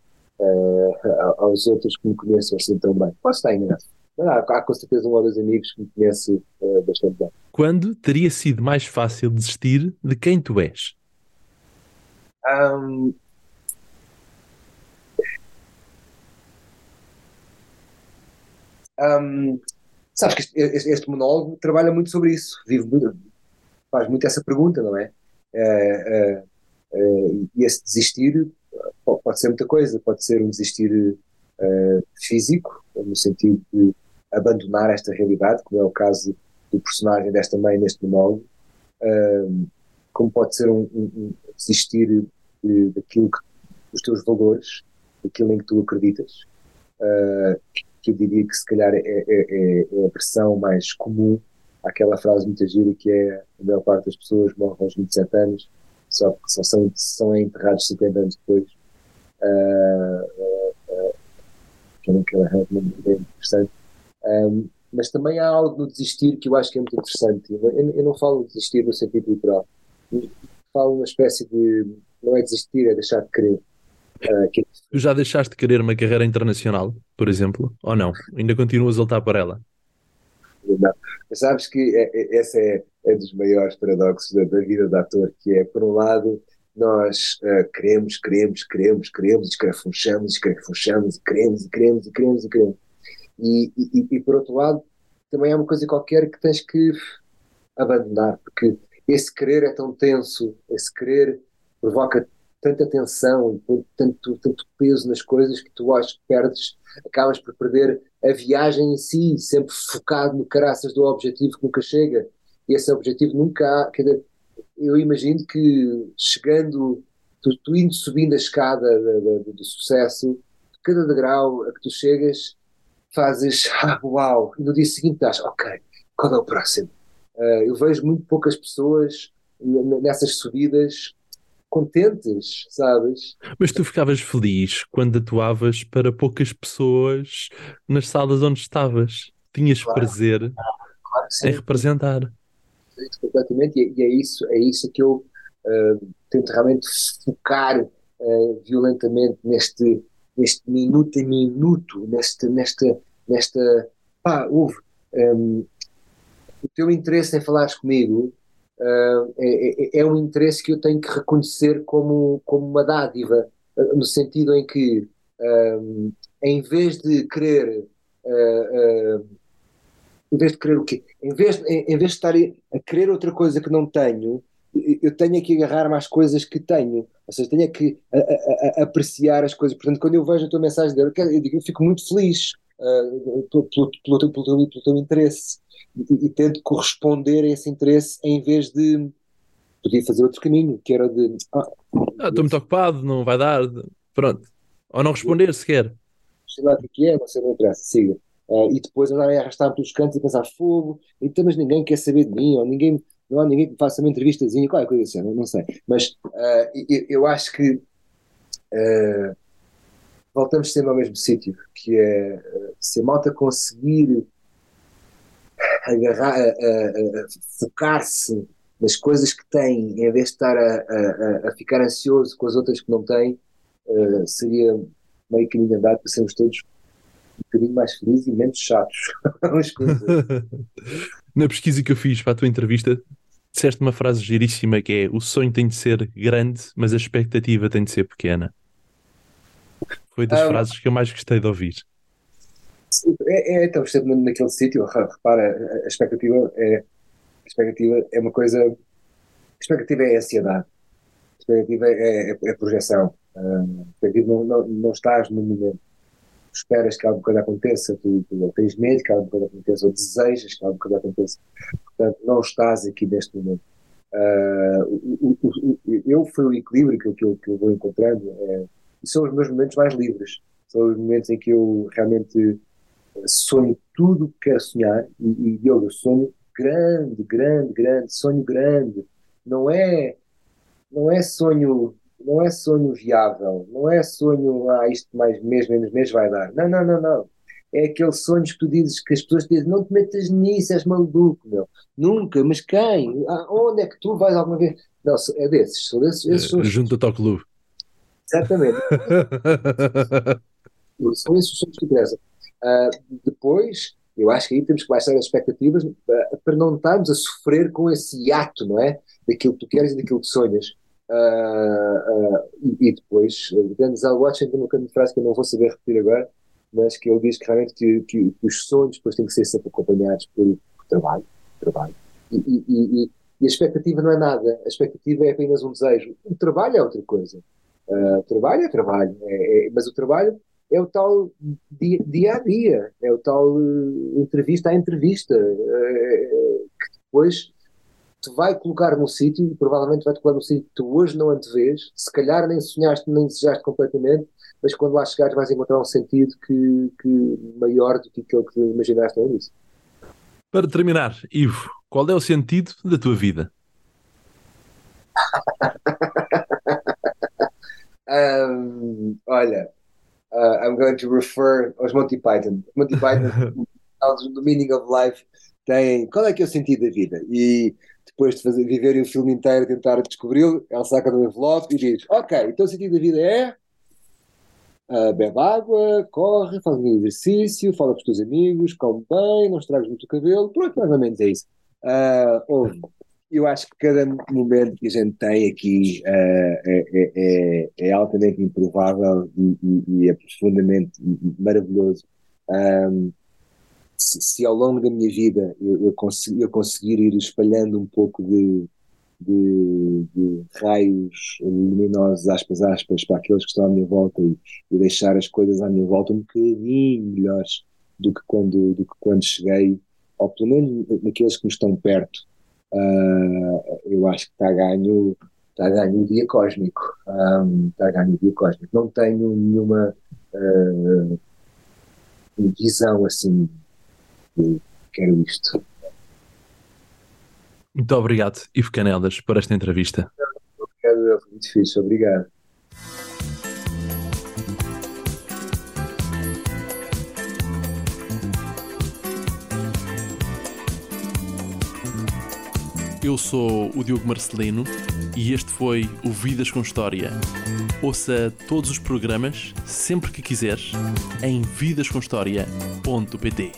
aos outros que me conheçam assim tão bem. Posso estar enganado. Há, há com certeza um ou dois amigos que me conhecem bastante bem. Quando teria sido mais fácil desistir de quem tu és? Um, Um, sabes que este, este, monólogo trabalha muito sobre isso, vive muito, faz muito essa pergunta, não é? Uh, uh, uh, e esse desistir pode, pode, ser muita coisa, pode ser um desistir físico, no sentido de abandonar esta realidade, como é o caso do personagem desta mãe neste monólogo, como pode ser um, um, um desistir de, daquilo que, dos teus valores, daquilo em que tu acreditas, uh, que eu diria que se calhar é, é, é, é a versão mais comum àquela frase muito gira que é a maior parte das pessoas morrem aos 27 anos, só porque só são, são enterrados 50 anos depois. Uh, uh, uh, que é interessante. Um, mas também há algo no desistir que eu acho que é muito interessante. Eu, eu não falo desistir no sentido literal, falo uma espécie de. Não é desistir, é deixar de querer. Uh, que... Tu já deixaste de querer uma carreira internacional, por exemplo, ou não? Ainda continuas a lutar por ela? Não. Sabes que é, é, esse é, é dos maiores paradoxos da, da, vida do ator, que é, por um lado, nós uh, queremos, queremos, queremos, queremos, escrafunchamos, escrafunchamos, queremos, e queremos, e queremos, e queremos. E, e, e, por outro lado, também há uma coisa qualquer que tens que abandonar, porque esse querer é tão tenso, esse querer provoca tanta tensão, tanto, tanto peso nas coisas que tu acho que perdes, acabas por perder a viagem em si, sempre focado no caraças do objetivo que nunca chega. E esse objetivo nunca há. Dizer, eu imagino que chegando, tu, tu indo subindo a escada do sucesso, cada degrau a que tu chegas, fazes ah, [LAUGHS] uau, e no dia seguinte estás, ok, qual é o próximo? Uh, eu vejo muito poucas pessoas nessas subidas contentes, sabes? Mas tu ficavas feliz quando atuavas para poucas pessoas nas salas onde estavas. Tinhas claro. prazer claro em representar. Completamente, e, é isso, é isso que eu uh, tento realmente focar uh, violentamente neste, neste minuto em minuto, neste, nesta, nesta pá, houve um, o teu interesse em falares comigo uh, é, é, um interesse que eu tenho que reconhecer como, como uma dádiva, uh, no sentido em que, uh, em vez de querer. em vez de querer o quê? Em vez, em, em vez de estar a querer outra coisa que não tenho, eu tenho que agarrar mais coisas que tenho, ou seja, tenho que a, a, a apreciar as coisas. Portanto, quando eu vejo a tua mensagem, eu, eu, digo, eu fico muito feliz uh, pelo, pelo, pelo, teu, pelo, teu, interesse e, e tento corresponder a esse interesse em vez de podia fazer outro caminho, que era de ah, ah, estou muito ocupado, não vai dar, pronto. Ou não responder sequer. Sei lá o que é, você não interessa, siga. Uh, e depois andar a arrastar pelos cantos e pensar fogo, então mas ninguém quer saber de mim, ou ninguém, não há ninguém que faça uma entrevistazinha, qualquer coisa assim, não, não sei. Mas uh, eu, eu, acho que uh, voltamos sempre ao mesmo sítio, que é se a malta conseguir agarrar, a, a, a focar-se nas coisas que tem, em vez de estar a, a, ficar ansioso com as outras que não tem, uh, seria meio caminho andado para sermos todos um bocadinho mais felizes e menos chatos. [LAUGHS] [LAUGHS] Na pesquisa que eu fiz para a tua entrevista, disseste uma frase giríssima que é o sonho tem de ser grande, mas a expectativa tem de ser pequena. Foi das um, frases que eu mais gostei de ouvir. É, é então, esteve naquele sítio, repara, a expectativa é, a expectativa é uma coisa. A expectativa é a ansiedade, a expectativa é, é, é projeção. Uh, a expectativa não, não, não estás no momento. Esperas que alguma coisa aconteça, tu, tu tens medo que alguma coisa aconteça, ou desejas que alguma coisa aconteça. Portanto, não estás aqui neste momento. Uh, eu foi o equilíbrio que, que, eu, que eu vou encontrando. É, são os meus momentos mais livres. São os momentos em que eu realmente sonho tudo o que quero sonhar e, e eu sonho grande, grande, grande, sonho grande. Não é, não é sonho, não é sonho viável, não é sonho, ah, isto mais mês, menos mês vai dar. Não, não, não, não. É aqueles sonhos que tu dizes que as pessoas dizem, não te metas nisso, és maluco, meu. Nunca, mas quem? Ah, onde é que tu vais alguma vez? Não, é desses, são desses. esses são... Junta-te ao clube. Exatamente. [LAUGHS] são esses os sonhos que interessam. Uh, depois, eu acho que aí temos que baixar as expectativas uh, para não estarmos a sofrer com esse ato, não é? Daquilo que tu queres e daquilo que sonhas. Uh, e, e, depois, o Denzel Washington tem uma frase que eu não vou saber repetir agora, mas que ele diz que realmente que, que, que os sonhos depois têm que ser sempre acompanhados por, por trabalho. trabalho. E, e, e, e, a expectativa não é nada, a expectativa é apenas um desejo. O trabalho é outra coisa. Uh, trabalho é trabalho, é, é, mas o trabalho é o tal dia, dia a dia, é o tal uh, entrevista a entrevista, uh, que depois te vai colocar num sítio e provavelmente vai te colocar num sítio que tu hoje não antevês, se calhar nem sonhaste nem desejaste completamente, mas quando lá chegares vais encontrar um sentido que, que maior do que aquele que imaginaste no início. Para terminar, Ivo, qual é o sentido da tua vida? um, olha, uh, I'm going to refer aos Monty Python. Monty Python, do Meaning of Life, tem qual é que é o sentido da vida? E depois de fazer, viverem o filme inteiro tentar descobri-lo, ela saca do envelope e diz: Ok, então o sentido da vida é. Uh, bebe água, corre, faz um exercício, fala com os teus amigos, come bem, não estragas muito o cabelo, pronto, mais ou menos é isso. Uh, ouve, eu acho que cada momento que a gente tem aqui uh, é, é, é, altamente improvável e, e, e, é profundamente maravilhoso. Se, se, ao longo da minha vida eu, eu, consegui, eu conseguir ir espalhando um pouco de, de, de, raios luminosos, aspas, aspas, para aqueles que estão à minha volta e, e, deixar as coisas à minha volta um bocadinho melhores do que quando, do que quando cheguei, ou pelo menos naqueles que me estão perto uh, eu acho que está a ganho está ganho o dia cósmico um, está a ganho o dia cósmico. Não tenho nenhuma uh, visão assim quero isto muito obrigado Ivo Canelas por esta entrevista obrigado, muito fixe, obrigado Eu sou o Diogo Marcelino e este foi o Vidas com História. Ouça todos os programas sempre que quiseres em vidascomhistoria.pt.